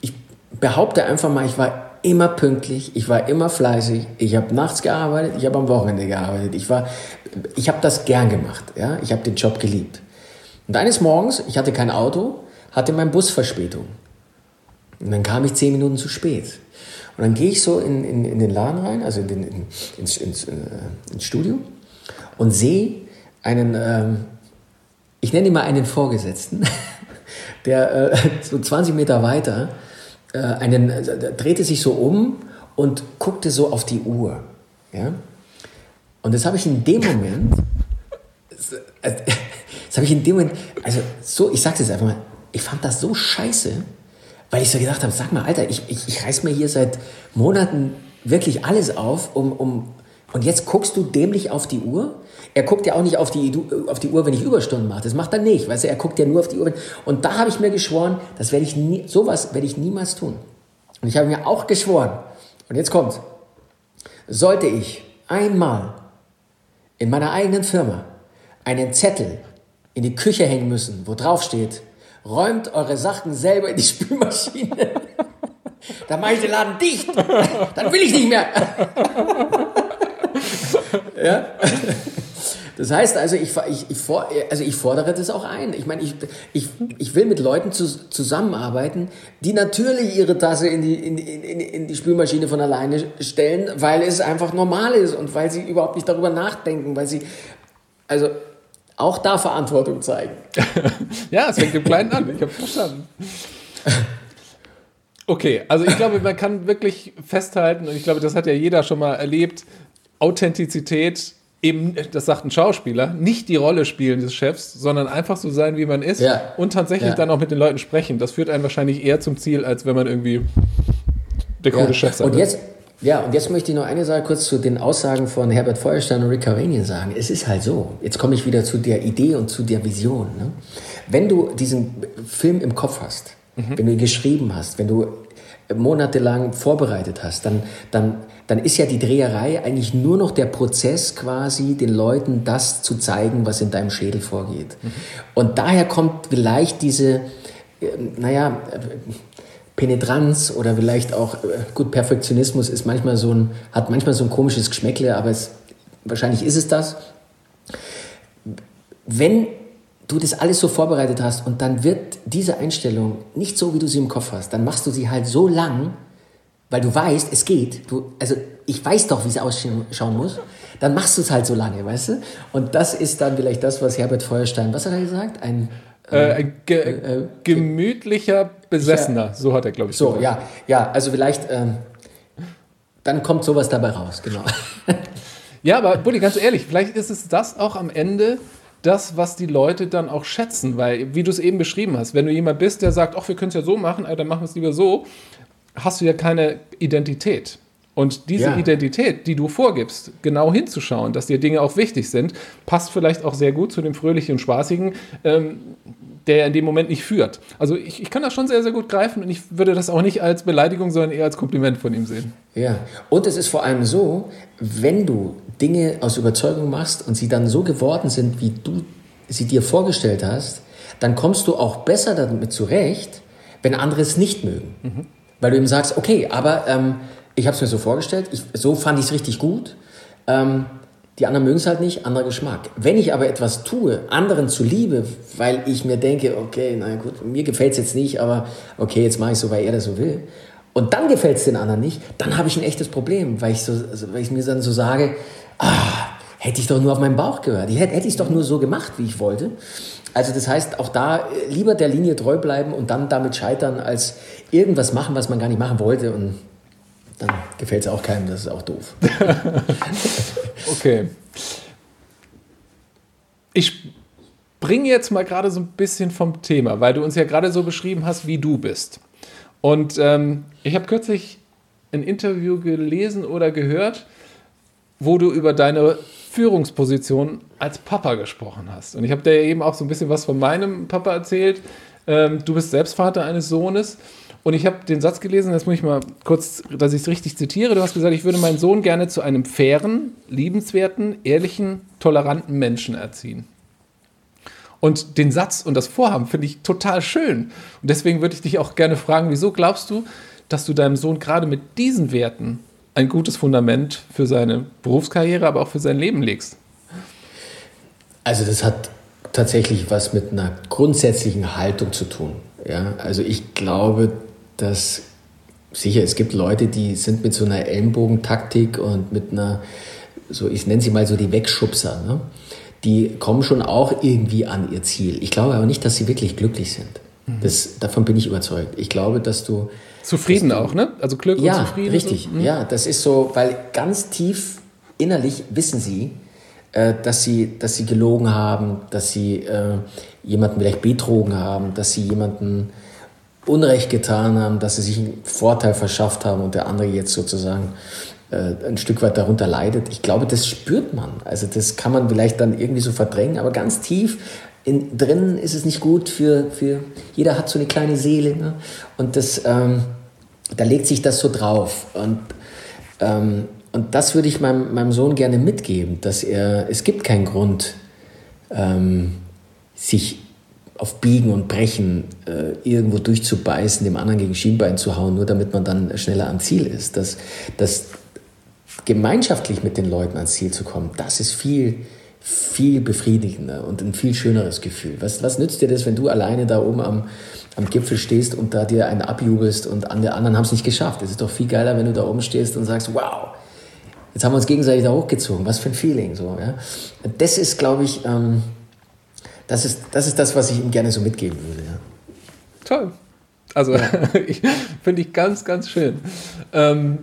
ich behaupte einfach mal, ich war immer pünktlich, ich war immer fleißig, ich habe nachts gearbeitet, ich habe am Wochenende gearbeitet, ich ich habe das gern gemacht, ja, ich habe den Job geliebt. Und eines Morgens, ich hatte kein Auto, hatte mein Bus Verspätung. Und dann kam ich zehn Minuten zu spät. Und dann gehe ich so in, in, in den Laden rein, also in den, in, ins, ins, äh, ins Studio und sehe, einen, ähm, ich nenne ihn mal einen Vorgesetzten, der äh, so 20 Meter weiter äh, einen, äh, drehte sich so um und guckte so auf die Uhr. Ja? Und das habe ich in dem Moment, äh, das habe ich in dem Moment, also so, ich sag's jetzt einfach mal, ich fand das so scheiße, weil ich so gedacht habe, sag mal, Alter, ich, ich, ich reiß mir hier seit Monaten wirklich alles auf, um, um, und jetzt guckst du dämlich auf die Uhr er guckt ja auch nicht auf die, auf die Uhr, wenn ich Überstunden mache. Das macht er nicht. Weißt du, er guckt ja nur auf die Uhr. Und da habe ich mir geschworen, das werde ich nie, sowas werde ich niemals tun. Und ich habe mir auch geschworen, und jetzt kommt's. Sollte ich einmal in meiner eigenen Firma einen Zettel in die Küche hängen müssen, wo drauf steht, räumt eure Sachen selber in die Spülmaschine, dann mache ich den Laden dicht, dann will ich nicht mehr. ja? Das heißt also, ich, ich, ich, also ich fordere das auch ein. Ich meine, ich, ich, ich will mit Leuten zu, zusammenarbeiten, die natürlich ihre Tasse in die, in, in, in die Spülmaschine von alleine stellen, weil es einfach normal ist und weil sie überhaupt nicht darüber nachdenken, weil sie, also auch da Verantwortung zeigen. ja, es fängt im Kleinen an, ich habe verstanden. Okay, also ich glaube, man kann wirklich festhalten, und ich glaube, das hat ja jeder schon mal erlebt, Authentizität eben, das sagt ein Schauspieler, nicht die Rolle spielen des Chefs, sondern einfach so sein, wie man ist ja. und tatsächlich ja. dann auch mit den Leuten sprechen. Das führt einen wahrscheinlich eher zum Ziel, als wenn man irgendwie der gute ja. Chef sein und jetzt, ja, und jetzt möchte ich noch eine Sache kurz zu den Aussagen von Herbert Feuerstein und Rick Caranian sagen. Es ist halt so, jetzt komme ich wieder zu der Idee und zu der Vision. Ne? Wenn du diesen Film im Kopf hast, mhm. wenn du ihn geschrieben hast, wenn du monatelang vorbereitet hast, dann, dann, dann ist ja die Dreherei eigentlich nur noch der Prozess quasi, den Leuten das zu zeigen, was in deinem Schädel vorgeht. Mhm. Und daher kommt vielleicht diese, äh, naja, Penetranz oder vielleicht auch, äh, gut, Perfektionismus ist manchmal so ein, hat manchmal so ein komisches Geschmäckle, aber es, wahrscheinlich ist es das. Wenn du das alles so vorbereitet hast und dann wird diese Einstellung nicht so, wie du sie im Kopf hast, dann machst du sie halt so lang, weil du weißt, es geht. Du, also ich weiß doch, wie sie ausschauen muss. Dann machst du es halt so lange, weißt du? Und das ist dann vielleicht das, was Herbert Feuerstein, was hat er gesagt? Ein, äh, ein ge äh, äh gemütlicher Besessener, ja, so hat er, glaube ich. So, ja, ja, also vielleicht, ähm, dann kommt sowas dabei raus, genau. ja, aber Bulli, ganz ehrlich, vielleicht ist es das auch am Ende, das, was die Leute dann auch schätzen, weil, wie du es eben beschrieben hast, wenn du jemand bist, der sagt, ach, wir können es ja so machen, dann machen wir es lieber so, hast du ja keine Identität. Und diese ja. Identität, die du vorgibst, genau hinzuschauen, dass dir Dinge auch wichtig sind, passt vielleicht auch sehr gut zu dem fröhlichen und spaßigen, ähm, der in dem Moment nicht führt. Also ich, ich kann das schon sehr, sehr gut greifen und ich würde das auch nicht als Beleidigung, sondern eher als Kompliment von ihm sehen. Ja, und es ist vor allem so, wenn du Dinge aus Überzeugung machst und sie dann so geworden sind, wie du sie dir vorgestellt hast, dann kommst du auch besser damit zurecht, wenn andere es nicht mögen. Mhm. Weil du ihm sagst, okay, aber ähm, ich habe es mir so vorgestellt, ich, so fand ich es richtig gut. Ähm, die anderen mögen es halt nicht, anderer Geschmack. Wenn ich aber etwas tue, anderen zuliebe, weil ich mir denke, okay, na gut, mir gefällt es jetzt nicht, aber okay, jetzt mache ich so, weil er das so will. Und dann gefällt es den anderen nicht, dann habe ich ein echtes Problem, weil ich, so, also, weil ich mir dann so sage, ah, hätte ich doch nur auf meinen Bauch gehört. Hätte, hätte ich es doch nur so gemacht, wie ich wollte. Also das heißt, auch da äh, lieber der Linie treu bleiben und dann damit scheitern, als irgendwas machen, was man gar nicht machen wollte. Und dann gefällt es auch keinem, das ist auch doof. okay. Ich bringe jetzt mal gerade so ein bisschen vom Thema, weil du uns ja gerade so beschrieben hast, wie du bist. Und ähm, ich habe kürzlich ein Interview gelesen oder gehört, wo du über deine Führungsposition als Papa gesprochen hast. Und ich habe dir eben auch so ein bisschen was von meinem Papa erzählt. Ähm, du bist selbst Vater eines Sohnes. Und ich habe den Satz gelesen, das muss ich mal kurz, dass ich es richtig zitiere. Du hast gesagt, ich würde meinen Sohn gerne zu einem fairen, liebenswerten, ehrlichen, toleranten Menschen erziehen. Und den Satz und das Vorhaben finde ich total schön. Und deswegen würde ich dich auch gerne fragen, wieso glaubst du, dass du deinem Sohn gerade mit diesen Werten ein gutes Fundament für seine Berufskarriere, aber auch für sein Leben legst? Also das hat tatsächlich was mit einer grundsätzlichen Haltung zu tun. Ja, also ich glaube, dass sicher, es gibt Leute, die sind mit so einer Ellenbogentaktik und mit einer, so ich nenne sie mal so die Wegschubser, ne? die kommen schon auch irgendwie an ihr Ziel. Ich glaube aber nicht, dass sie wirklich glücklich sind. Mhm. Das, davon bin ich überzeugt. Ich glaube, dass du. Zufrieden auch, ne? Also Glück ja, und zufrieden. Richtig. So. Mhm. Ja, das ist so, weil ganz tief innerlich wissen sie, äh, dass, sie, dass sie gelogen haben, dass sie äh, jemanden vielleicht betrogen haben, dass sie jemanden Unrecht getan haben, dass sie sich einen Vorteil verschafft haben und der andere jetzt sozusagen äh, ein Stück weit darunter leidet. Ich glaube, das spürt man. Also das kann man vielleicht dann irgendwie so verdrängen, aber ganz tief in, drinnen ist es nicht gut für, für jeder hat so eine kleine Seele ne? und das, ähm, da legt sich das so drauf und, ähm, und das würde ich meinem, meinem Sohn gerne mitgeben, dass er, es gibt keinen Grund, ähm, sich auf Biegen und Brechen äh, irgendwo durchzubeißen, dem anderen gegen Schienbein zu hauen, nur damit man dann schneller am Ziel ist. Dass, dass gemeinschaftlich mit den Leuten ans Ziel zu kommen, das ist viel, viel befriedigender und ein viel schöneres Gefühl. Was, was nützt dir das, wenn du alleine da oben am, am Gipfel stehst und da dir einen abjubelst und an der anderen haben es nicht geschafft? Es ist doch viel geiler, wenn du da oben stehst und sagst, wow, jetzt haben wir uns gegenseitig da hochgezogen. Was für ein Feeling. So, ja? Das ist, glaube ich, ähm, das ist, das ist das, was ich ihm gerne so mitgeben würde. Ja. Toll. Also ja. finde ich ganz, ganz schön. Ähm,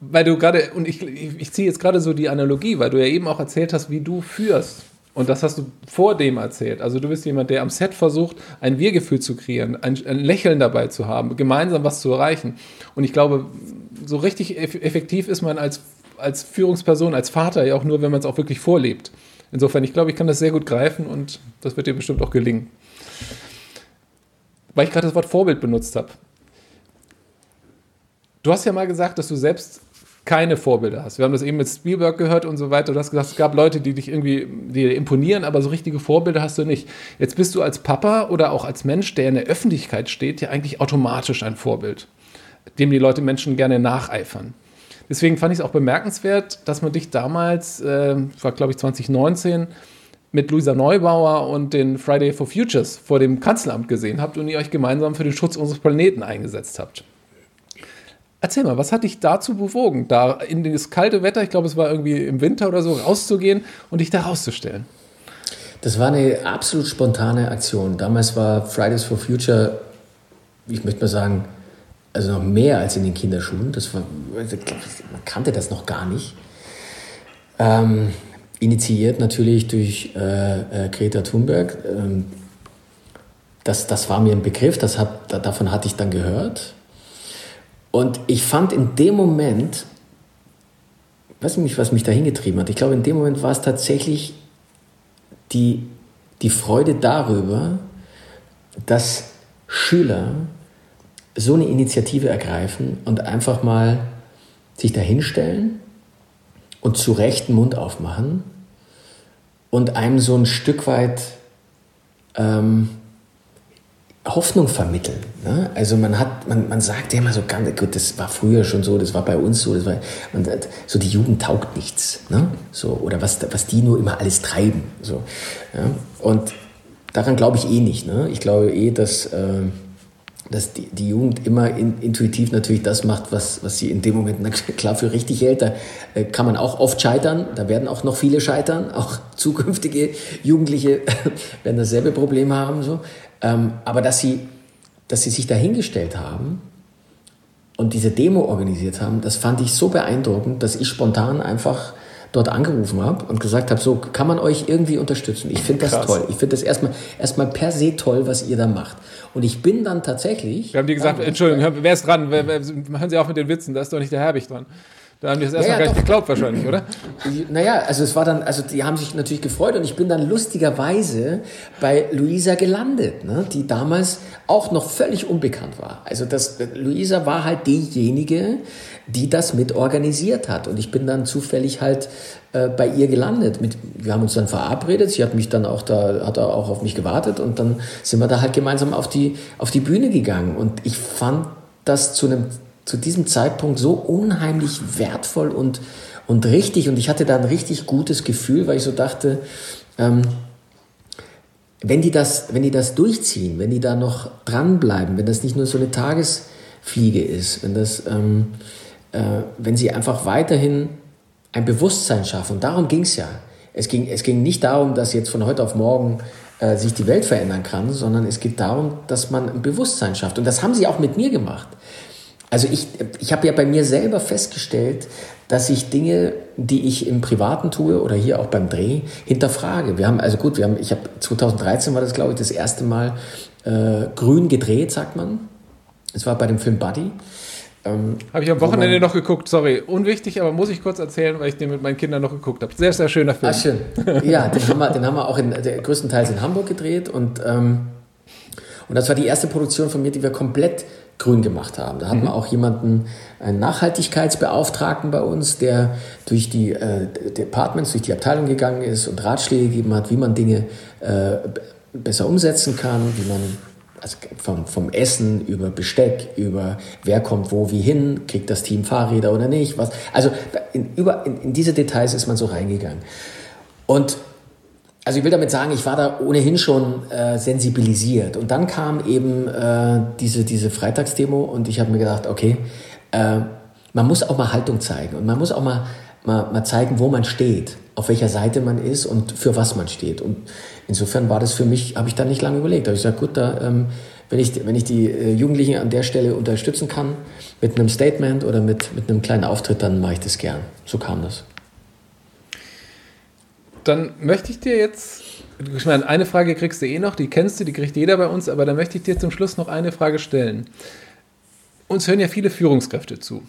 weil du gerade, und ich, ich, ziehe jetzt gerade so die Analogie, weil du ja eben auch erzählt hast, wie du führst. Und das hast du vor dem erzählt. Also du bist jemand, der am Set versucht, ein Wir-Gefühl zu kreieren, ein, ein, Lächeln dabei zu haben, gemeinsam was zu erreichen. Und ich glaube, so richtig effektiv ist man als, als Führungsperson, als Vater ja auch nur, wenn man es auch wirklich vorlebt. Insofern, ich glaube, ich kann das sehr gut greifen und das wird dir bestimmt auch gelingen. Weil ich gerade das Wort Vorbild benutzt habe. Du hast ja mal gesagt, dass du selbst keine Vorbilder hast. Wir haben das eben mit Spielberg gehört und so weiter. Du hast gesagt, es gab Leute, die dich irgendwie die imponieren, aber so richtige Vorbilder hast du nicht. Jetzt bist du als Papa oder auch als Mensch, der in der Öffentlichkeit steht, ja eigentlich automatisch ein Vorbild, dem die Leute Menschen gerne nacheifern. Deswegen fand ich es auch bemerkenswert, dass man dich damals, äh, war glaube ich 2019, mit Luisa Neubauer und den Friday for Futures vor dem Kanzleramt gesehen habt und ihr euch gemeinsam für den Schutz unseres Planeten eingesetzt habt. Erzähl mal, was hat dich dazu bewogen, da in das kalte Wetter, ich glaube, es war irgendwie im Winter oder so, rauszugehen und dich da rauszustellen? Das war eine absolut spontane Aktion. Damals war Fridays for Future, ich möchte mal sagen, also noch mehr als in den Kinderschuhen. Das war, also, man kannte das noch gar nicht. Ähm, initiiert natürlich durch äh, äh, Greta Thunberg. Ähm, das, das war mir ein Begriff, das hab, davon hatte ich dann gehört. Und ich fand in dem Moment, weiß nicht, was mich da hingetrieben hat, ich glaube, in dem Moment war es tatsächlich die, die Freude darüber, dass Schüler so eine Initiative ergreifen und einfach mal sich dahinstellen und zu Recht den Mund aufmachen und einem so ein Stück weit ähm, Hoffnung vermitteln. Ne? Also man hat, man, man sagt ja immer so ganz, gut, das war früher schon so, das war bei uns so, das war, man, so die Jugend taugt nichts. Ne? So, oder was, was die nur immer alles treiben. So, ja? Und daran glaube ich eh nicht. Ne? Ich glaube eh, dass... Äh, dass die, die Jugend immer in, intuitiv natürlich das macht, was, was sie in dem Moment klar für richtig hält. Da äh, kann man auch oft scheitern, da werden auch noch viele scheitern, auch zukünftige Jugendliche werden dasselbe Problem haben. So. Ähm, aber dass sie, dass sie sich dahingestellt haben und diese Demo organisiert haben, das fand ich so beeindruckend, dass ich spontan einfach dort angerufen habe und gesagt habe, so kann man euch irgendwie unterstützen. Ich finde das Krass. toll. Ich finde das erstmal, erstmal per se toll, was ihr da macht. Und ich bin dann tatsächlich. Wir haben die gesagt, Entschuldigung, wer ist dran? Hören Sie auf mit den Witzen, da ist doch nicht der Herbig dran. Da haben die das erstmal ja, ja, gar nicht geglaubt wahrscheinlich, oder? Naja, also es war dann, also die haben sich natürlich gefreut und ich bin dann lustigerweise bei Luisa gelandet, ne, die damals auch noch völlig unbekannt war. Also das, Luisa war halt diejenige, die das mit organisiert hat und ich bin dann zufällig halt äh, bei ihr gelandet. Mit, wir haben uns dann verabredet, sie hat mich dann auch da, hat auch auf mich gewartet und dann sind wir da halt gemeinsam auf die, auf die Bühne gegangen und ich fand das zu einem zu diesem Zeitpunkt so unheimlich wertvoll und, und richtig. Und ich hatte da ein richtig gutes Gefühl, weil ich so dachte, ähm, wenn, die das, wenn die das durchziehen, wenn die da noch dranbleiben, wenn das nicht nur so eine Tagesfliege ist, wenn, das, ähm, äh, wenn sie einfach weiterhin ein Bewusstsein schaffen, und darum ging es ja. Es ging, es ging nicht darum, dass jetzt von heute auf morgen äh, sich die Welt verändern kann, sondern es geht darum, dass man ein Bewusstsein schafft. Und das haben sie auch mit mir gemacht. Also ich, ich habe ja bei mir selber festgestellt, dass ich Dinge, die ich im Privaten tue oder hier auch beim Dreh, hinterfrage. Wir haben, also gut, wir haben, ich habe 2013 war das, glaube ich, das erste Mal äh, grün gedreht, sagt man. Es war bei dem Film Buddy. Ähm, habe ich am Wochenende noch geguckt, sorry, unwichtig, aber muss ich kurz erzählen, weil ich den mit meinen Kindern noch geguckt habe. Sehr, sehr schöner Film. Ah, schön. Ja, den haben wir, den haben wir auch in, der, größtenteils in Hamburg gedreht und, ähm, und das war die erste Produktion von mir, die wir komplett grün gemacht haben. Da hatten mhm. wir auch jemanden, einen Nachhaltigkeitsbeauftragten bei uns, der durch die äh, Departments, durch die Abteilung gegangen ist und Ratschläge gegeben hat, wie man Dinge äh, besser umsetzen kann, wie man also vom, vom Essen über Besteck, über wer kommt wo wie hin, kriegt das Team Fahrräder oder nicht, was. Also in, über, in, in diese Details ist man so reingegangen. Und also ich will damit sagen, ich war da ohnehin schon äh, sensibilisiert. Und dann kam eben äh, diese, diese Freitagsdemo und ich habe mir gedacht, okay, äh, man muss auch mal Haltung zeigen und man muss auch mal, mal, mal zeigen, wo man steht, auf welcher Seite man ist und für was man steht. Und insofern war das für mich, habe ich da nicht lange überlegt. Da habe ich gesagt, gut, da, ähm, wenn, ich, wenn ich die äh, Jugendlichen an der Stelle unterstützen kann, mit einem Statement oder mit, mit einem kleinen Auftritt, dann mache ich das gern. So kam das. Dann möchte ich dir jetzt, ich meine, eine Frage kriegst du eh noch, die kennst du, die kriegt jeder bei uns, aber dann möchte ich dir zum Schluss noch eine Frage stellen. Uns hören ja viele Führungskräfte zu.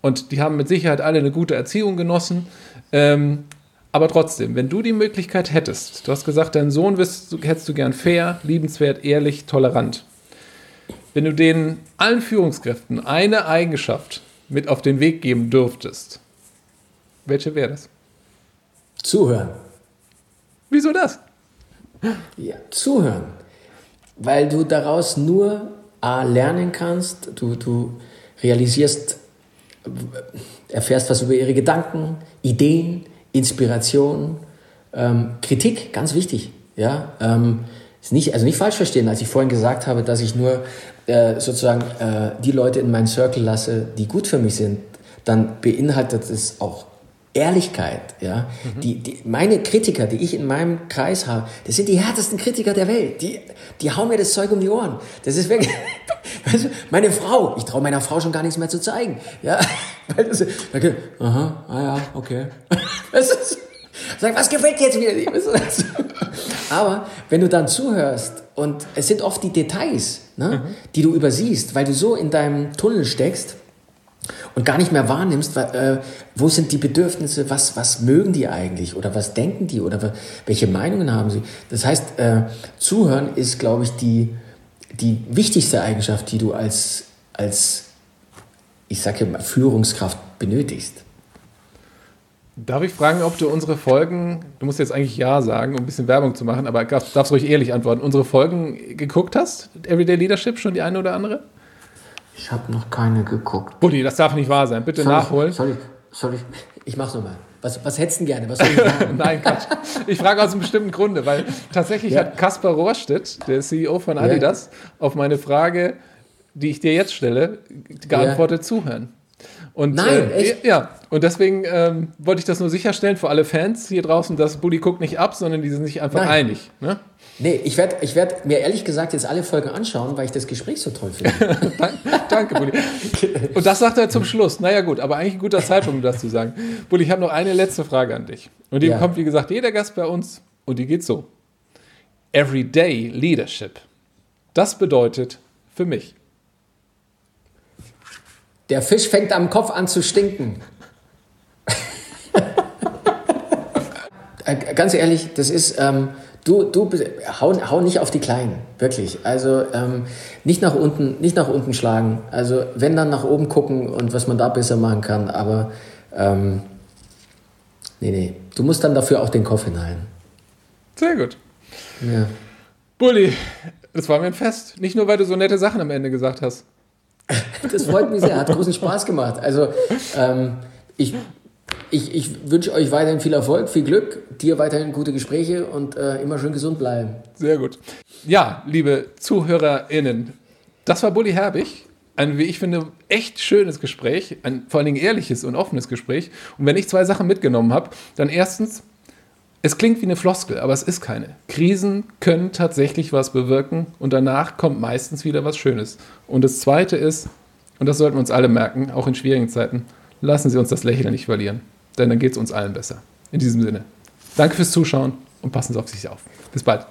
Und die haben mit Sicherheit alle eine gute Erziehung genossen. Ähm, aber trotzdem, wenn du die Möglichkeit hättest, du hast gesagt, deinen Sohn wirst, hättest du gern fair, liebenswert, ehrlich, tolerant. Wenn du denen allen Führungskräften eine Eigenschaft mit auf den Weg geben dürftest, welche wäre das? Zuhören. Wieso das? Ja, zuhören. Weil du daraus nur A, lernen kannst, du, du realisierst, erfährst was über ihre Gedanken, Ideen, Inspiration, ähm, Kritik, ganz wichtig. Ja, ähm, nicht, also nicht falsch verstehen, als ich vorhin gesagt habe, dass ich nur äh, sozusagen äh, die Leute in meinen Circle lasse, die gut für mich sind, dann beinhaltet es auch Ehrlichkeit, ja. Mhm. Die, die, meine Kritiker, die ich in meinem Kreis habe, das sind die härtesten Kritiker der Welt. Die, die hauen mir das Zeug um die Ohren. Das ist wirklich, meine Frau, ich traue meiner Frau schon gar nichts mehr zu zeigen, ja. Weil das, okay, aha, ah ja, okay. Das ist, sag, was gefällt dir jetzt wieder nicht? Aber wenn du dann zuhörst und es sind oft die Details, ne, mhm. die du übersiehst, weil du so in deinem Tunnel steckst, und gar nicht mehr wahrnimmst, äh, wo sind die Bedürfnisse, was, was mögen die eigentlich oder was denken die oder welche Meinungen haben sie. Das heißt, äh, zuhören ist, glaube ich, die, die wichtigste Eigenschaft, die du als, als ich sage mal, Führungskraft benötigst. Darf ich fragen, ob du unsere Folgen, du musst jetzt eigentlich Ja sagen, um ein bisschen Werbung zu machen, aber darfst ruhig ehrlich antworten, unsere Folgen geguckt hast? Everyday Leadership, schon die eine oder andere? Ich habe noch keine geguckt. Buddy, das darf nicht wahr sein. Bitte soll nachholen. Ich, soll ich, soll ich, ich mach's nochmal. Was, was hättest du denn gerne? Nein, Quatsch. Ich frage aus einem bestimmten Grunde, weil tatsächlich ja. hat Kaspar Rohrstedt, der CEO von Adidas, ja. auf meine Frage, die ich dir jetzt stelle, geantwortet: ja. zuhören. Und, Nein, äh, echt? Ja, und deswegen ähm, wollte ich das nur sicherstellen für alle Fans hier draußen, dass Bully guckt nicht ab, sondern die sind sich einfach Nein. einig. Ne? Nee, ich werde ich werd mir ehrlich gesagt jetzt alle Folgen anschauen, weil ich das Gespräch so toll finde. Danke, Bulli. Und das sagt er zum Schluss. Naja, gut, aber eigentlich ein guter Zeitpunkt, um das zu sagen. Bulli, ich habe noch eine letzte Frage an dich. Und die ja. kommt, wie gesagt, jeder Gast bei uns. Und die geht so: Everyday Leadership. Das bedeutet für mich. Der Fisch fängt am Kopf an zu stinken. Äh, ganz ehrlich, das ist. Ähm, Du, du hau, hau nicht auf die Kleinen, wirklich. Also ähm, nicht nach unten, nicht nach unten schlagen. Also wenn dann nach oben gucken und was man da besser machen kann. Aber ähm, nee, nee. Du musst dann dafür auch den Kopf hinein. Sehr gut. Ja. Bulli, das war mir ein Fest. Nicht nur, weil du so nette Sachen am Ende gesagt hast. das freut mich sehr. Hat großen Spaß gemacht. Also ähm, ich ich, ich wünsche euch weiterhin viel Erfolg, viel Glück, dir weiterhin gute Gespräche und äh, immer schön gesund bleiben. Sehr gut. Ja, liebe ZuhörerInnen, das war Bully Herbig. Ein, wie ich finde, echt schönes Gespräch, ein vor allen Dingen ehrliches und offenes Gespräch. Und wenn ich zwei Sachen mitgenommen habe, dann erstens, es klingt wie eine Floskel, aber es ist keine. Krisen können tatsächlich was bewirken und danach kommt meistens wieder was Schönes. Und das Zweite ist, und das sollten wir uns alle merken, auch in schwierigen Zeiten, lassen Sie uns das Lächeln nicht verlieren denn dann geht es uns allen besser. In diesem Sinne. Danke fürs Zuschauen und passen Sie auf sich auf. Bis bald.